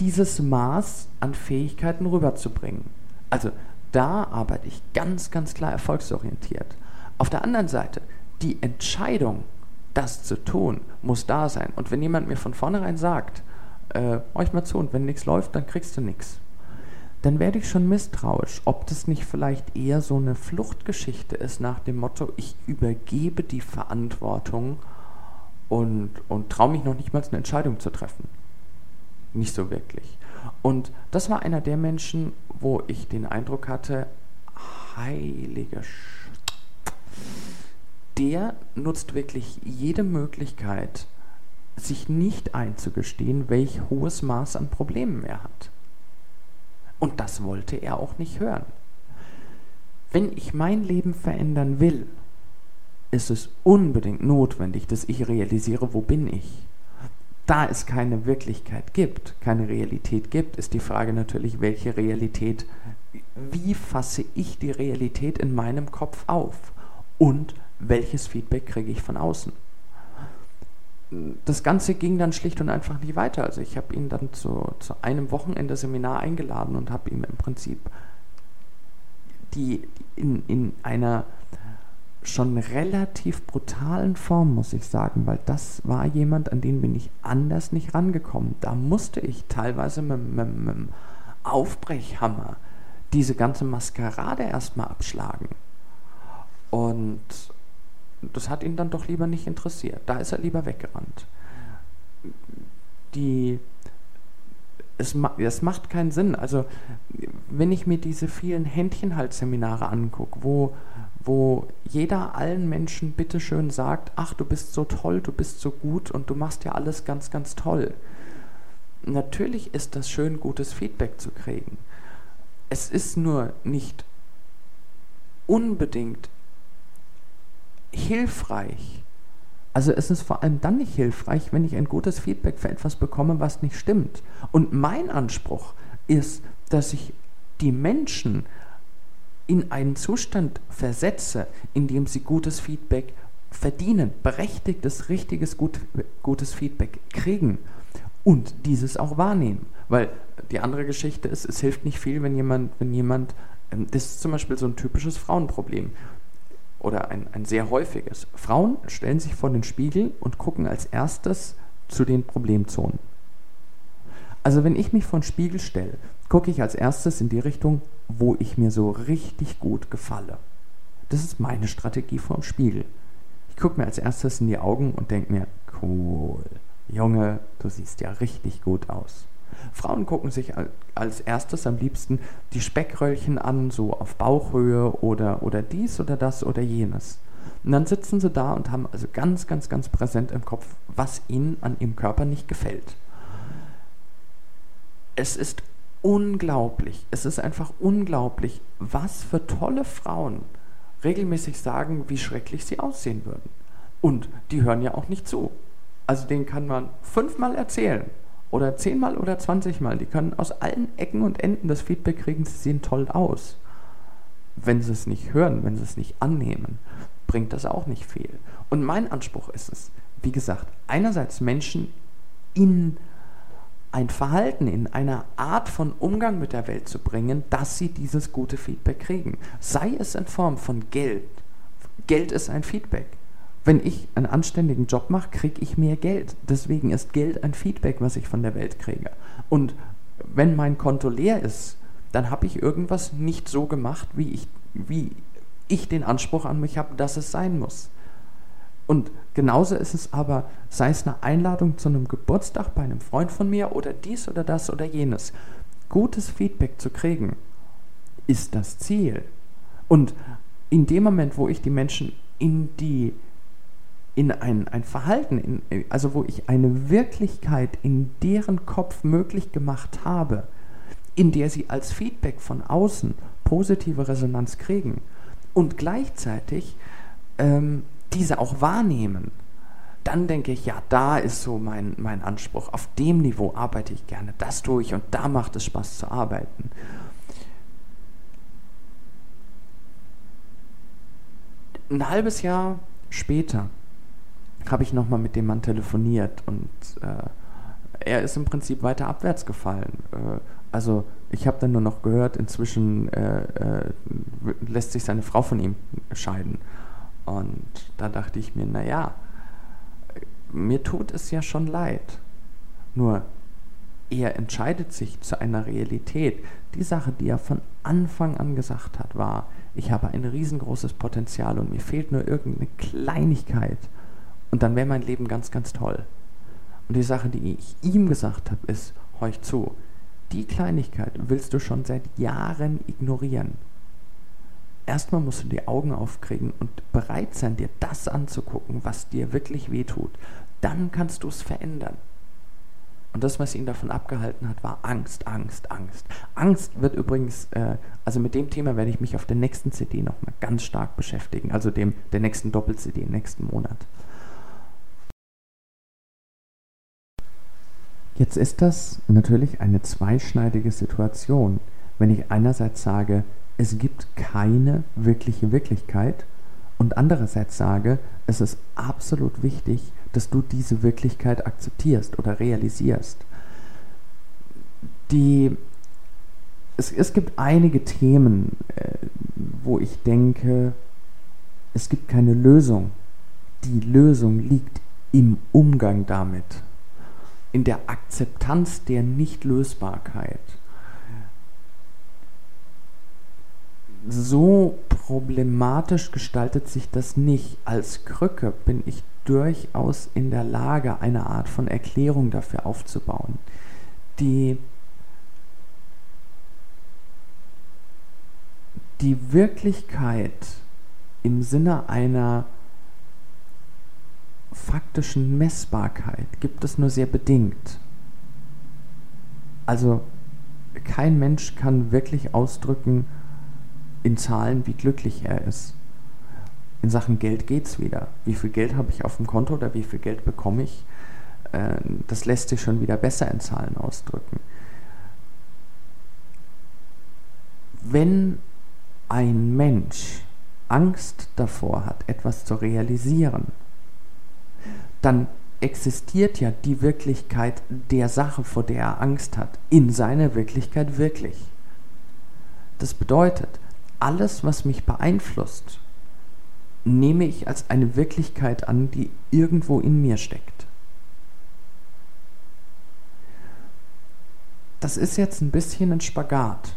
dieses Maß an Fähigkeiten rüberzubringen. Also da arbeite ich ganz, ganz klar erfolgsorientiert. Auf der anderen Seite, die Entscheidung, das zu tun, muss da sein. Und wenn jemand mir von vornherein sagt, äh, euch mal zu und wenn nichts läuft, dann kriegst du nichts, dann werde ich schon misstrauisch, ob das nicht vielleicht eher so eine Fluchtgeschichte ist nach dem Motto, ich übergebe die Verantwortung und, und traue mich noch nicht mal eine Entscheidung zu treffen. Nicht so wirklich. Und das war einer der Menschen, wo ich den Eindruck hatte, heilige Sch der nutzt wirklich jede Möglichkeit, sich nicht einzugestehen, welch hohes Maß an Problemen er hat. Und das wollte er auch nicht hören. Wenn ich mein Leben verändern will, ist es unbedingt notwendig, dass ich realisiere, wo bin ich. Da es keine Wirklichkeit gibt, keine Realität gibt, ist die Frage natürlich, welche Realität, wie fasse ich die Realität in meinem Kopf auf und welches Feedback kriege ich von außen das Ganze ging dann schlicht und einfach nicht weiter. Also ich habe ihn dann zu, zu einem Wochenende Seminar eingeladen und habe ihm im Prinzip die in, in einer schon relativ brutalen Form, muss ich sagen, weil das war jemand, an den bin ich anders nicht rangekommen. Da musste ich teilweise mit, mit, mit dem Aufbrechhammer diese ganze Maskerade erstmal abschlagen. Und das hat ihn dann doch lieber nicht interessiert. Da ist er lieber weggerannt. Die, es, es macht keinen Sinn. Also, wenn ich mir diese vielen Händchenhaltseminare angucke, wo, wo jeder allen Menschen bitteschön sagt: Ach, du bist so toll, du bist so gut und du machst ja alles ganz, ganz toll. Natürlich ist das schön, gutes Feedback zu kriegen. Es ist nur nicht unbedingt hilfreich. Also es ist vor allem dann nicht hilfreich, wenn ich ein gutes Feedback für etwas bekomme, was nicht stimmt. Und mein Anspruch ist, dass ich die Menschen in einen Zustand versetze, in dem sie gutes Feedback verdienen, berechtigtes, richtiges, gut, gutes Feedback kriegen und dieses auch wahrnehmen. Weil die andere Geschichte ist, es hilft nicht viel, wenn jemand, wenn jemand, ähm, das ist zum Beispiel so ein typisches Frauenproblem oder ein, ein sehr häufiges. Frauen stellen sich vor den Spiegel und gucken als erstes zu den Problemzonen. Also wenn ich mich vor den Spiegel stelle, gucke ich als erstes in die Richtung, wo ich mir so richtig gut gefalle. Das ist meine Strategie vor dem Spiegel. Ich gucke mir als erstes in die Augen und denke mir, cool, Junge, du siehst ja richtig gut aus. Frauen gucken sich als erstes am liebsten die Speckröllchen an, so auf Bauchhöhe oder, oder dies oder das oder jenes. Und dann sitzen sie da und haben also ganz, ganz, ganz präsent im Kopf, was ihnen an ihrem Körper nicht gefällt. Es ist unglaublich, es ist einfach unglaublich, was für tolle Frauen regelmäßig sagen, wie schrecklich sie aussehen würden. Und die hören ja auch nicht zu. Also denen kann man fünfmal erzählen, oder zehnmal oder zwanzigmal. Die können aus allen Ecken und Enden das Feedback kriegen, sie sehen toll aus. Wenn sie es nicht hören, wenn sie es nicht annehmen, bringt das auch nicht viel. Und mein Anspruch ist es, wie gesagt, einerseits Menschen in ein Verhalten, in einer Art von Umgang mit der Welt zu bringen, dass sie dieses gute Feedback kriegen. Sei es in Form von Geld. Geld ist ein Feedback. Wenn ich einen anständigen Job mache, kriege ich mehr Geld. Deswegen ist Geld ein Feedback, was ich von der Welt kriege. Und wenn mein Konto leer ist, dann habe ich irgendwas nicht so gemacht, wie ich, wie ich den Anspruch an mich habe, dass es sein muss. Und genauso ist es aber, sei es eine Einladung zu einem Geburtstag bei einem Freund von mir oder dies oder das oder jenes. Gutes Feedback zu kriegen, ist das Ziel. Und in dem Moment, wo ich die Menschen in die in ein, ein Verhalten, in, also wo ich eine Wirklichkeit in deren Kopf möglich gemacht habe, in der sie als Feedback von außen positive Resonanz kriegen und gleichzeitig ähm, diese auch wahrnehmen, dann denke ich, ja, da ist so mein, mein Anspruch. Auf dem Niveau arbeite ich gerne. Das tue ich und da macht es Spaß zu arbeiten. Ein halbes Jahr später habe ich nochmal mit dem Mann telefoniert und äh, er ist im Prinzip weiter abwärts gefallen. Äh, also ich habe dann nur noch gehört, inzwischen äh, äh lässt sich seine Frau von ihm scheiden. Und da dachte ich mir, naja, mir tut es ja schon leid. Nur er entscheidet sich zu einer Realität. Die Sache, die er von Anfang an gesagt hat, war, ich habe ein riesengroßes Potenzial und mir fehlt nur irgendeine Kleinigkeit. Und dann wäre mein Leben ganz, ganz toll. Und die Sache, die ich ihm gesagt habe, ist, horch zu, die Kleinigkeit willst du schon seit Jahren ignorieren erstmal musst du die Augen aufkriegen und bereit sein, dir das anzugucken, was dir wirklich wehtut. Dann kannst du es verändern. Und das, was ihn davon abgehalten hat, war Angst, Angst, Angst. Angst wird übrigens, äh, also mit dem Thema werde ich mich auf der nächsten CD nochmal ganz stark beschäftigen, also dem der nächsten Doppel-CD nächsten Monat. Jetzt ist das natürlich eine zweischneidige Situation, wenn ich einerseits sage, es gibt keine wirkliche Wirklichkeit und andererseits sage, es ist absolut wichtig, dass du diese Wirklichkeit akzeptierst oder realisierst. Die, es, es gibt einige Themen, äh, wo ich denke, es gibt keine Lösung. Die Lösung liegt im Umgang damit, in der Akzeptanz der Nichtlösbarkeit. So problematisch gestaltet sich das nicht. Als Krücke bin ich durchaus in der Lage, eine Art von Erklärung dafür aufzubauen, die die Wirklichkeit im Sinne einer faktischen Messbarkeit gibt es nur sehr bedingt. Also kein Mensch kann wirklich ausdrücken, in Zahlen, wie glücklich er ist. In Sachen Geld geht es wieder. Wie viel Geld habe ich auf dem Konto oder wie viel Geld bekomme ich? Äh, das lässt sich schon wieder besser in Zahlen ausdrücken. Wenn ein Mensch Angst davor hat, etwas zu realisieren, dann existiert ja die Wirklichkeit der Sache, vor der er Angst hat, in seiner Wirklichkeit wirklich. Das bedeutet, alles, was mich beeinflusst, nehme ich als eine Wirklichkeit an, die irgendwo in mir steckt. Das ist jetzt ein bisschen ein Spagat.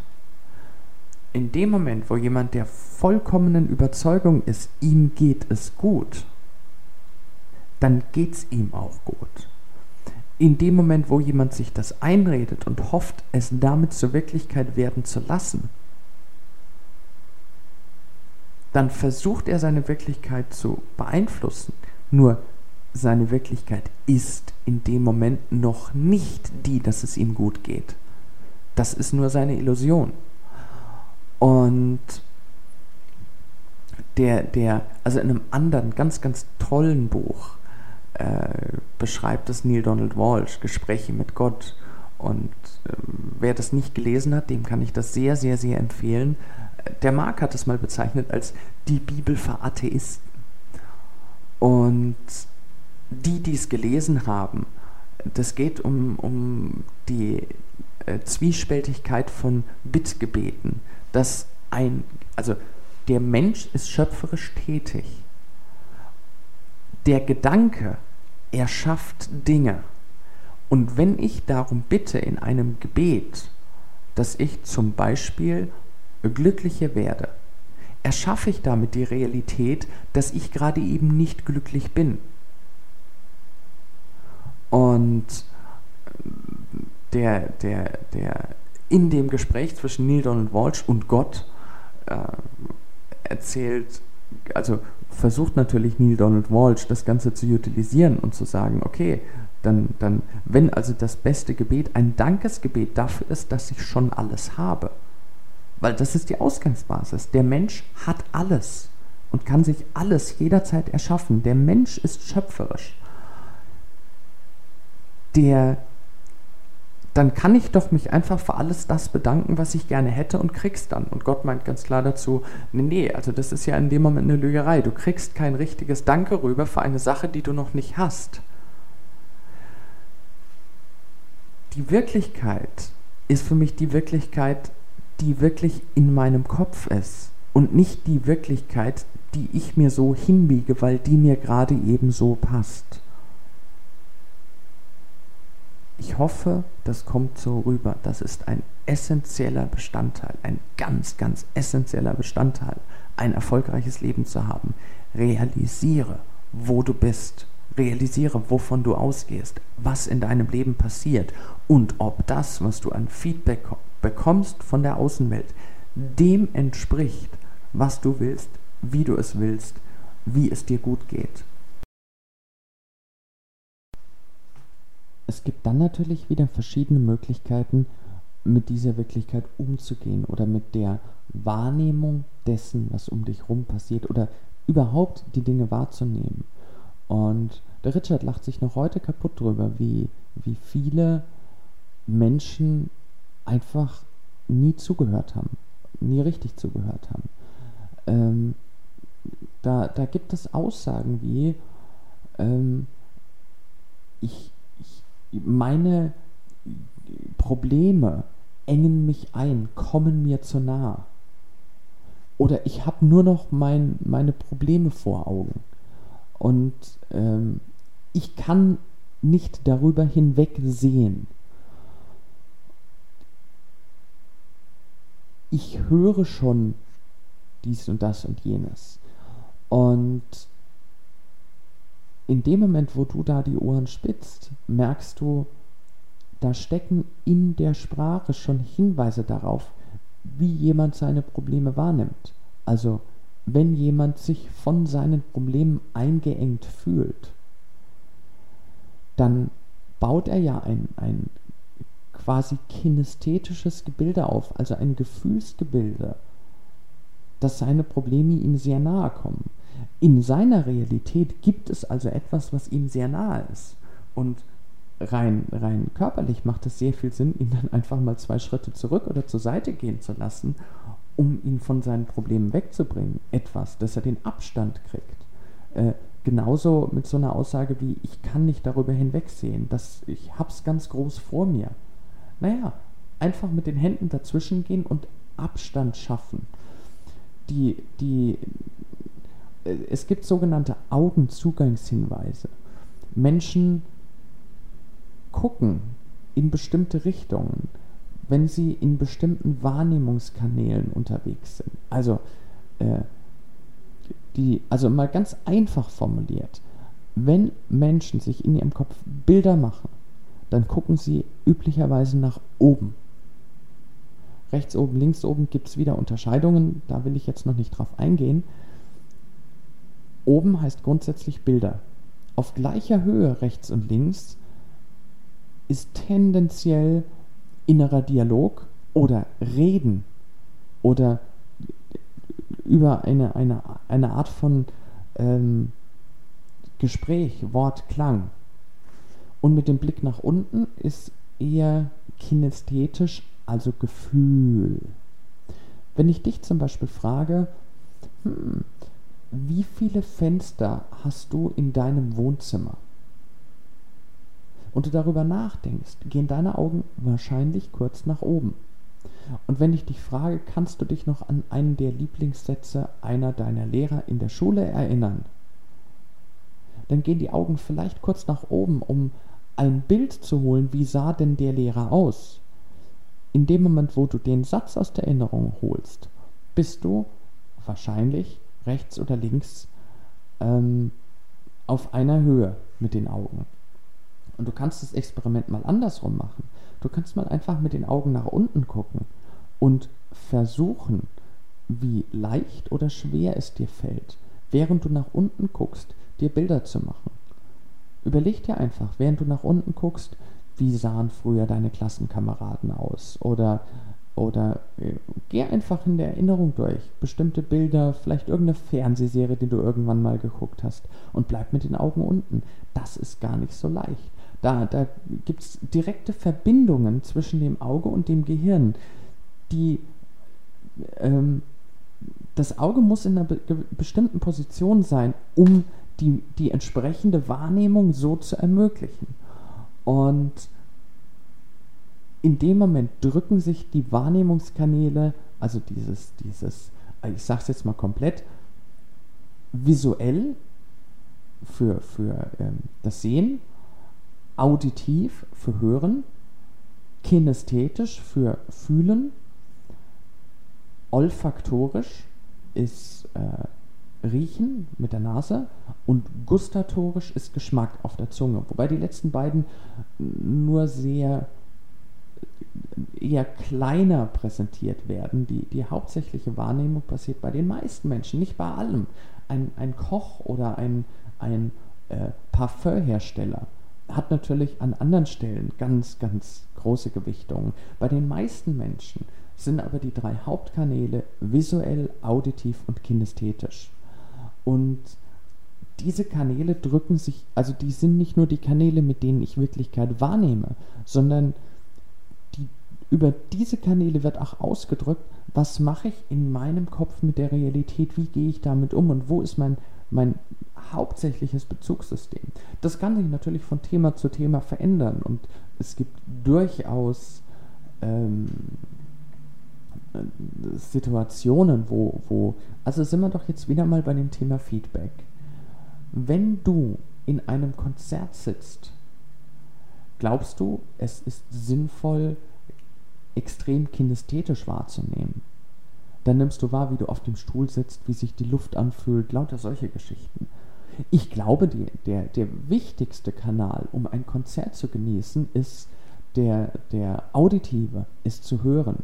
In dem Moment, wo jemand der vollkommenen Überzeugung ist, ihm geht es gut, dann geht es ihm auch gut. In dem Moment, wo jemand sich das einredet und hofft, es damit zur Wirklichkeit werden zu lassen, dann versucht er seine Wirklichkeit zu beeinflussen. Nur seine Wirklichkeit ist in dem Moment noch nicht die, dass es ihm gut geht. Das ist nur seine Illusion. Und der, der, also in einem anderen, ganz, ganz tollen Buch äh, beschreibt es Neil Donald Walsh, Gespräche mit Gott. Und äh, wer das nicht gelesen hat, dem kann ich das sehr, sehr, sehr empfehlen der Mark hat es mal bezeichnet als die Bibel für Atheisten. Und die, die es gelesen haben, das geht um, um die äh, Zwiespältigkeit von Bittgebeten. Dass ein, also der Mensch ist schöpferisch tätig. der Gedanke erschafft Dinge. Und wenn ich darum bitte in einem Gebet, dass ich zum Beispiel glücklicher werde, erschaffe ich damit die Realität, dass ich gerade eben nicht glücklich bin. Und der, der, der in dem Gespräch zwischen Neil Donald Walsh und Gott äh, erzählt, also versucht natürlich Neil Donald Walsh das Ganze zu utilisieren und zu sagen, okay, dann, dann, wenn also das beste Gebet ein Dankesgebet dafür ist, dass ich schon alles habe, weil das ist die Ausgangsbasis. Der Mensch hat alles und kann sich alles jederzeit erschaffen. Der Mensch ist schöpferisch. Der dann kann ich doch mich einfach für alles das bedanken, was ich gerne hätte und krieg's dann. Und Gott meint ganz klar dazu, nee, nee, also das ist ja in dem Moment eine Lügerei. Du kriegst kein richtiges Danke rüber für eine Sache, die du noch nicht hast. Die Wirklichkeit ist für mich die Wirklichkeit, die wirklich in meinem Kopf ist und nicht die Wirklichkeit, die ich mir so hinbiege, weil die mir gerade eben so passt. Ich hoffe, das kommt so rüber. Das ist ein essentieller Bestandteil, ein ganz, ganz essentieller Bestandteil, ein erfolgreiches Leben zu haben. Realisiere, wo du bist. Realisiere, wovon du ausgehst, was in deinem Leben passiert und ob das, was du an Feedback bekommst von der Außenwelt, dem entspricht, was du willst, wie du es willst, wie es dir gut geht. es gibt dann natürlich wieder verschiedene Möglichkeiten, mit dieser Wirklichkeit umzugehen oder mit der Wahrnehmung dessen, was um dich rum passiert oder überhaupt die Dinge wahrzunehmen. Und der Richard lacht sich noch heute kaputt drüber, wie, wie viele Menschen einfach nie zugehört haben, nie richtig zugehört haben. Ähm, da, da gibt es Aussagen wie, ähm, ich, meine Probleme engen mich ein, kommen mir zu nah. Oder ich habe nur noch mein, meine Probleme vor Augen. Und ähm, ich kann nicht darüber hinweg Ich höre schon dies und das und jenes. Und in dem Moment, wo du da die Ohren spitzt, merkst du, da stecken in der Sprache schon Hinweise darauf, wie jemand seine Probleme wahrnimmt. Also wenn jemand sich von seinen Problemen eingeengt fühlt, dann baut er ja ein, ein quasi kinästhetisches Gebilde auf, also ein Gefühlsgebilde, dass seine Probleme ihm sehr nahe kommen. In seiner Realität gibt es also etwas, was ihm sehr nahe ist. Und rein, rein körperlich macht es sehr viel Sinn, ihn dann einfach mal zwei Schritte zurück oder zur Seite gehen zu lassen, um ihn von seinen Problemen wegzubringen. Etwas, dass er den Abstand kriegt. Äh, genauso mit so einer Aussage wie, ich kann nicht darüber hinwegsehen, dass ich hab's ganz groß vor mir. Naja, einfach mit den Händen dazwischen gehen und Abstand schaffen. Die, die, äh, es gibt sogenannte Augenzugangshinweise. Menschen gucken in bestimmte Richtungen, wenn sie in bestimmten Wahrnehmungskanälen unterwegs sind. Also, äh, die, also mal ganz einfach formuliert, wenn Menschen sich in ihrem Kopf Bilder machen, dann gucken sie üblicherweise nach oben. Rechts oben, links oben gibt es wieder Unterscheidungen, da will ich jetzt noch nicht drauf eingehen. Oben heißt grundsätzlich Bilder. Auf gleicher Höhe rechts und links ist tendenziell innerer Dialog oder Reden oder über eine, eine, eine Art von ähm, Gespräch, Wort, Klang. Und mit dem Blick nach unten ist eher kinästhetisch, also Gefühl. Wenn ich dich zum Beispiel frage, hm, wie viele Fenster hast du in deinem Wohnzimmer? Und du darüber nachdenkst, gehen deine Augen wahrscheinlich kurz nach oben. Und wenn ich dich frage, kannst du dich noch an einen der Lieblingssätze einer deiner Lehrer in der Schule erinnern? dann gehen die Augen vielleicht kurz nach oben, um ein Bild zu holen, wie sah denn der Lehrer aus. In dem Moment, wo du den Satz aus der Erinnerung holst, bist du wahrscheinlich rechts oder links ähm, auf einer Höhe mit den Augen. Und du kannst das Experiment mal andersrum machen. Du kannst mal einfach mit den Augen nach unten gucken und versuchen, wie leicht oder schwer es dir fällt, während du nach unten guckst, dir Bilder zu machen. Überleg dir einfach, während du nach unten guckst, wie sahen früher deine Klassenkameraden aus oder oder äh, geh einfach in der Erinnerung durch. Bestimmte Bilder, vielleicht irgendeine Fernsehserie, die du irgendwann mal geguckt hast. Und bleib mit den Augen unten. Das ist gar nicht so leicht. Da, da gibt es direkte Verbindungen zwischen dem Auge und dem Gehirn, die ähm, das Auge muss in einer be bestimmten Position sein, um die, die entsprechende Wahrnehmung so zu ermöglichen. Und in dem Moment drücken sich die Wahrnehmungskanäle, also dieses, dieses, ich sag's jetzt mal komplett, visuell für, für ähm, das Sehen, auditiv für Hören, kinästhetisch für Fühlen, olfaktorisch ist äh, Riechen mit der Nase und gustatorisch ist Geschmack auf der Zunge. Wobei die letzten beiden nur sehr eher kleiner präsentiert werden. Die, die hauptsächliche Wahrnehmung passiert bei den meisten Menschen, nicht bei allem. Ein, ein Koch oder ein, ein äh, Parfümhersteller hat natürlich an anderen Stellen ganz, ganz große Gewichtungen. Bei den meisten Menschen sind aber die drei Hauptkanäle visuell, auditiv und kinästhetisch. Und diese Kanäle drücken sich, also die sind nicht nur die Kanäle, mit denen ich Wirklichkeit wahrnehme, sondern über diese Kanäle wird auch ausgedrückt, was mache ich in meinem Kopf mit der Realität, wie gehe ich damit um und wo ist mein, mein hauptsächliches Bezugssystem. Das kann sich natürlich von Thema zu Thema verändern und es gibt durchaus ähm, Situationen, wo, wo, also sind wir doch jetzt wieder mal bei dem Thema Feedback. Wenn du in einem Konzert sitzt, glaubst du, es ist sinnvoll, extrem kinästhetisch wahrzunehmen. Dann nimmst du wahr, wie du auf dem Stuhl sitzt, wie sich die Luft anfühlt, lauter solche Geschichten. Ich glaube, die, der, der wichtigste Kanal, um ein Konzert zu genießen, ist der, der auditive, ist zu hören.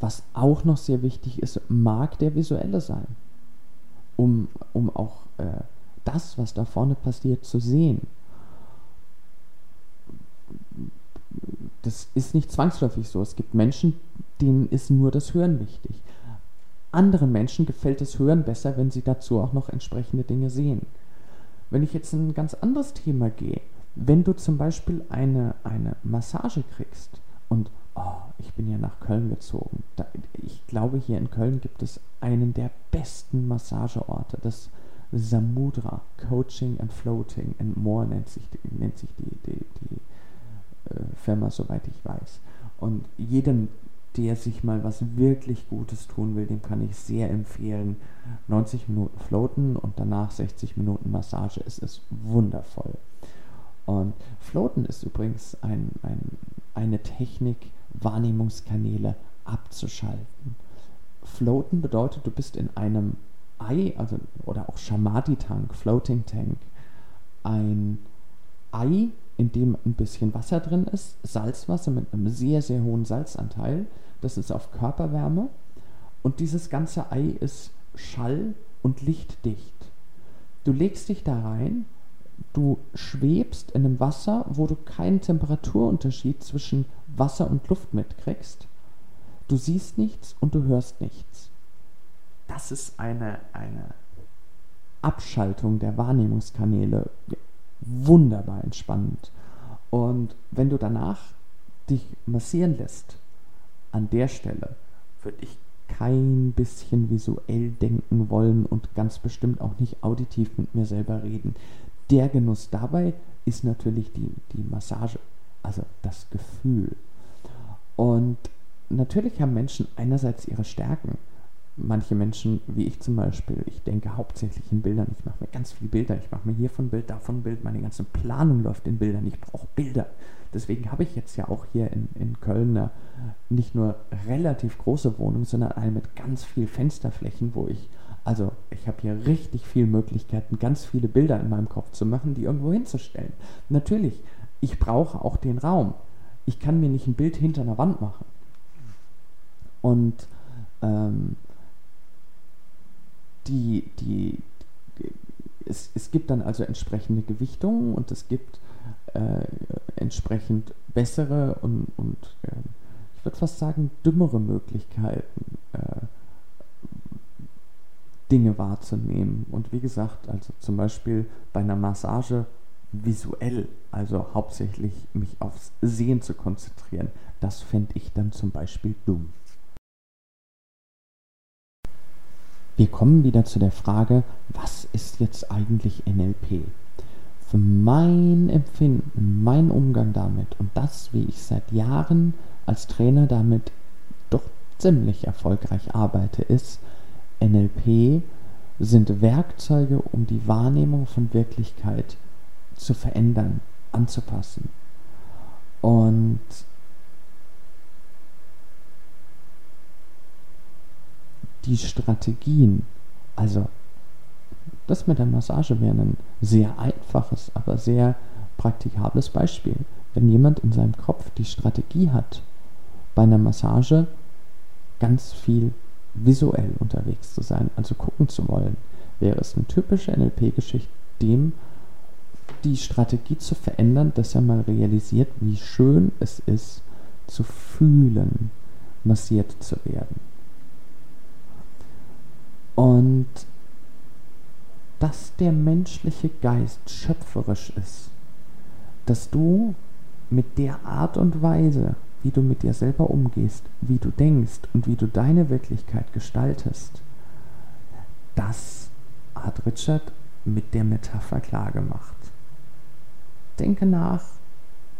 Was auch noch sehr wichtig ist, mag der visuelle sein, um, um auch äh, das, was da vorne passiert, zu sehen das ist nicht zwangsläufig so. Es gibt Menschen, denen ist nur das Hören wichtig. Anderen Menschen gefällt das Hören besser, wenn sie dazu auch noch entsprechende Dinge sehen. Wenn ich jetzt in ein ganz anderes Thema gehe, wenn du zum Beispiel eine, eine Massage kriegst und oh, ich bin ja nach Köln gezogen. Da, ich glaube, hier in Köln gibt es einen der besten Massageorte, das Samudra Coaching and Floating and More nennt sich, nennt sich die, die, die äh, Firma, soweit ich weiß. Und jedem, der sich mal was wirklich Gutes tun will, dem kann ich sehr empfehlen, 90 Minuten Floaten und danach 60 Minuten Massage. Es ist wundervoll. Und Floaten ist übrigens ein, ein, eine Technik, Wahrnehmungskanäle abzuschalten. Floaten bedeutet, du bist in einem Ei, also oder auch Shamati-Tank, Floating Tank, ein Ei in dem ein bisschen Wasser drin ist, Salzwasser mit einem sehr, sehr hohen Salzanteil. Das ist auf Körperwärme. Und dieses ganze Ei ist schall- und lichtdicht. Du legst dich da rein, du schwebst in einem Wasser, wo du keinen Temperaturunterschied zwischen Wasser und Luft mitkriegst. Du siehst nichts und du hörst nichts. Das ist eine, eine Abschaltung der Wahrnehmungskanäle wunderbar entspannend. Und wenn du danach dich massieren lässt, an der Stelle würde ich kein bisschen visuell denken wollen und ganz bestimmt auch nicht auditiv mit mir selber reden. Der Genuss dabei ist natürlich die, die Massage, also das Gefühl. Und natürlich haben Menschen einerseits ihre Stärken. manche Menschen, wie ich zum Beispiel, ich denke hauptsächlich in Bildern. Ich mache mir ganz viele Bilder. Ich mache mir hiervon Bild, davon Bild. Meine ganze Planung läuft in Bildern. Ich brauche Bilder. Deswegen habe ich jetzt ja auch hier in, in Köln eine, nicht nur relativ große Wohnung, sondern eine mit ganz viel Fensterflächen, wo ich, also ich habe hier richtig viele Möglichkeiten, ganz viele Bilder in meinem Kopf zu machen, die irgendwo hinzustellen. Natürlich, ich brauche auch den Raum. Ich kann mir nicht ein Bild hinter einer Wand machen. Und ähm, die, die, die es, es gibt dann also entsprechende Gewichtungen und es gibt äh, entsprechend bessere und, und äh, ich würde fast sagen dümmere Möglichkeiten, äh, Dinge wahrzunehmen. Und wie gesagt, also zum Beispiel bei einer Massage visuell, also hauptsächlich mich aufs Sehen zu konzentrieren, das fände ich dann zum Beispiel dumm. Wir kommen wieder zu der Frage, was ist jetzt eigentlich NLP? Für mein Empfinden, mein Umgang damit und das, wie ich seit Jahren als Trainer damit doch ziemlich erfolgreich arbeite, ist, NLP sind Werkzeuge, um die Wahrnehmung von Wirklichkeit zu verändern, anzupassen. Und die Strategien, also das mit der Massage wäre ein sehr einfaches, aber sehr praktikables Beispiel. Wenn jemand in seinem Kopf die Strategie hat, bei einer Massage ganz viel visuell unterwegs zu sein, also gucken zu wollen, wäre es eine typische NLP-Geschichte, dem die Strategie zu verändern, dass er mal realisiert, wie schön es ist, zu fühlen, massiert zu werden. Und dass der menschliche Geist schöpferisch ist, dass du mit der Art und Weise, wie du mit dir selber umgehst, wie du denkst und wie du deine Wirklichkeit gestaltest, das hat Richard mit der Metapher klar gemacht. Denke nach,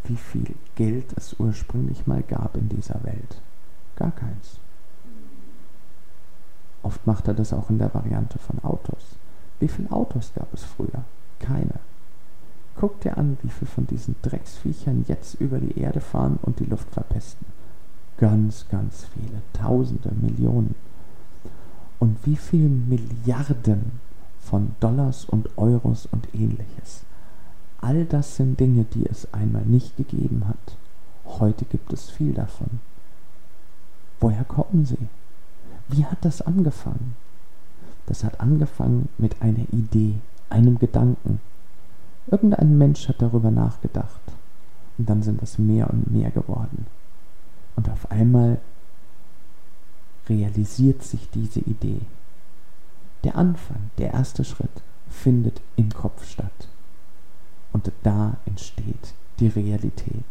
wie viel Geld es ursprünglich mal gab in dieser Welt. Gar keins. Oft macht er das auch in der Variante von Autos. Wie viele Autos gab es früher? Keine. Guck dir an, wie viele von diesen Drecksviechern jetzt über die Erde fahren und die Luft verpesten. Ganz, ganz viele. Tausende, Millionen. Und wie viele Milliarden von Dollars und Euros und ähnliches. All das sind Dinge, die es einmal nicht gegeben hat. Heute gibt es viel davon. Woher kommen sie? Wie hat das angefangen? Das hat angefangen mit einer Idee, einem Gedanken. Irgendein Mensch hat darüber nachgedacht. Und dann sind es mehr und mehr geworden. Und auf einmal realisiert sich diese Idee. Der Anfang, der erste Schritt findet im Kopf statt. Und da entsteht die Realität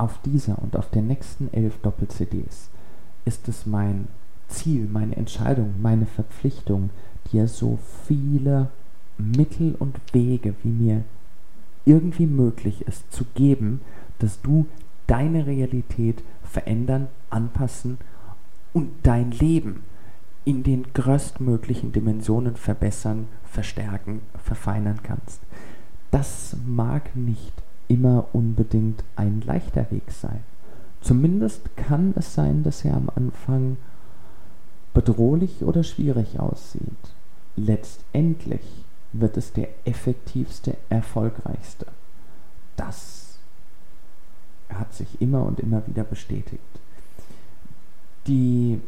auf dieser und auf den nächsten elf Doppel-CDs ist es mein Ziel, meine Entscheidung, meine Verpflichtung, dir so viele Mittel und Wege, wie mir irgendwie möglich ist, zu geben, dass du deine Realität verändern, anpassen und dein Leben in den größtmöglichen Dimensionen verbessern, verstärken, verfeinern kannst. Das mag nicht immer unbedingt ein leichter Weg sein. Zumindest kann es sein, dass er am Anfang bedrohlich oder schwierig aussieht. Letztendlich wird es der effektivste, erfolgreichste. Das hat sich immer und immer wieder bestätigt. Die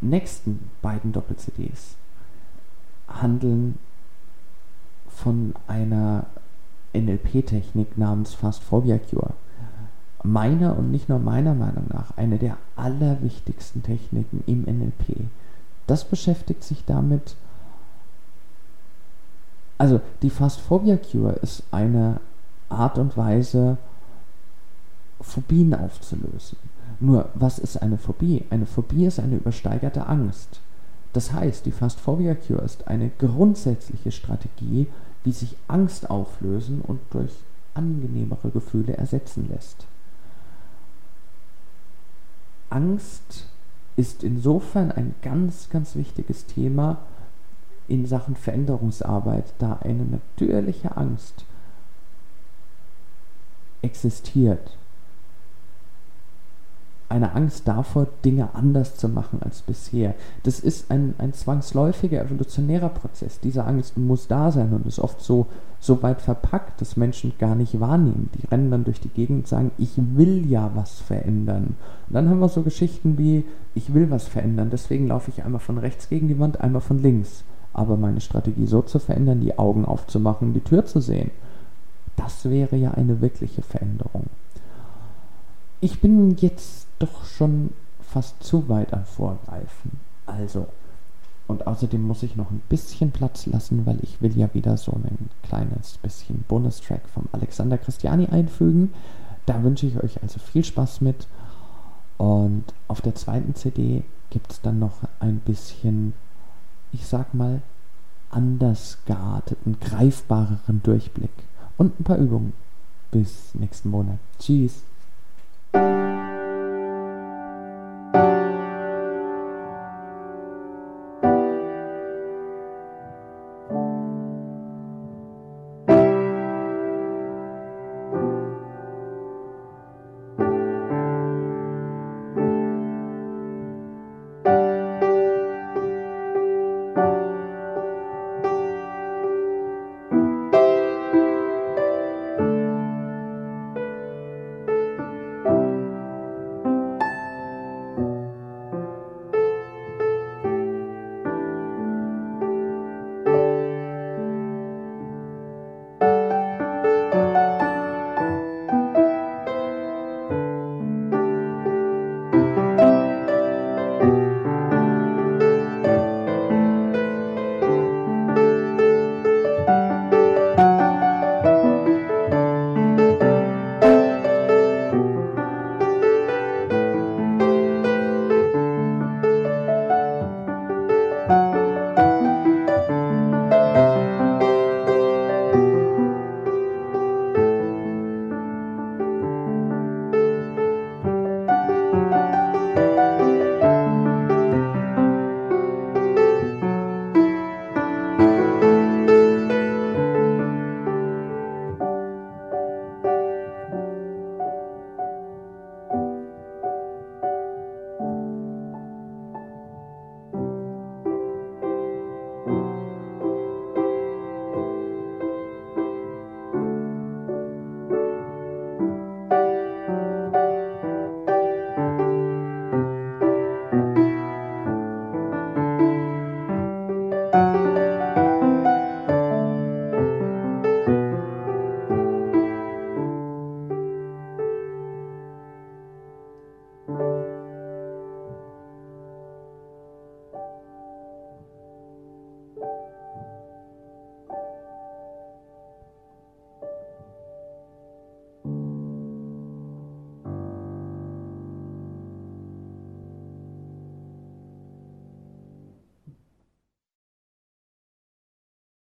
nächsten beiden Doppel-CDs handeln von einer NLP-Technik namens Fast Phobia Cure. Meiner und nicht nur meiner Meinung nach eine der allerwichtigsten Techniken im NLP. Das beschäftigt sich damit, also die Fast Phobia Cure ist eine Art und Weise, Phobien aufzulösen. Nur, was ist eine Phobie? Eine Phobie ist eine übersteigerte Angst. Das heißt, die Fast Phobia Cure ist eine grundsätzliche Strategie, wie sich Angst auflösen und durch angenehmere Gefühle ersetzen lässt. Angst ist insofern ein ganz, ganz wichtiges Thema in Sachen Veränderungsarbeit, da eine natürliche Angst existiert eine Angst davor, Dinge anders zu machen als bisher. Das ist ein, ein zwangsläufiger evolutionärer Prozess. Diese Angst muss da sein und ist oft so, so weit verpackt, dass Menschen gar nicht wahrnehmen. Die rennen dann durch die Gegend und sagen, ich will ja was verändern. Und dann haben wir so Geschichten wie, ich will was verändern, deswegen laufe ich einmal von rechts gegen die Wand, einmal von links. Aber meine Strategie so zu verändern, die Augen aufzumachen, die Tür zu sehen, das wäre ja eine wirkliche Veränderung. Ich bin jetzt doch schon fast zu weit am Vorgreifen. Also, und außerdem muss ich noch ein bisschen Platz lassen, weil ich will ja wieder so ein kleines bisschen Bonustrack vom Alexander Christiani einfügen. Da wünsche ich euch also viel Spaß mit. Und auf der zweiten CD gibt es dann noch ein bisschen, ich sag mal, anders gearteten, greifbareren Durchblick. Und ein paar Übungen. Bis nächsten Monat. Tschüss.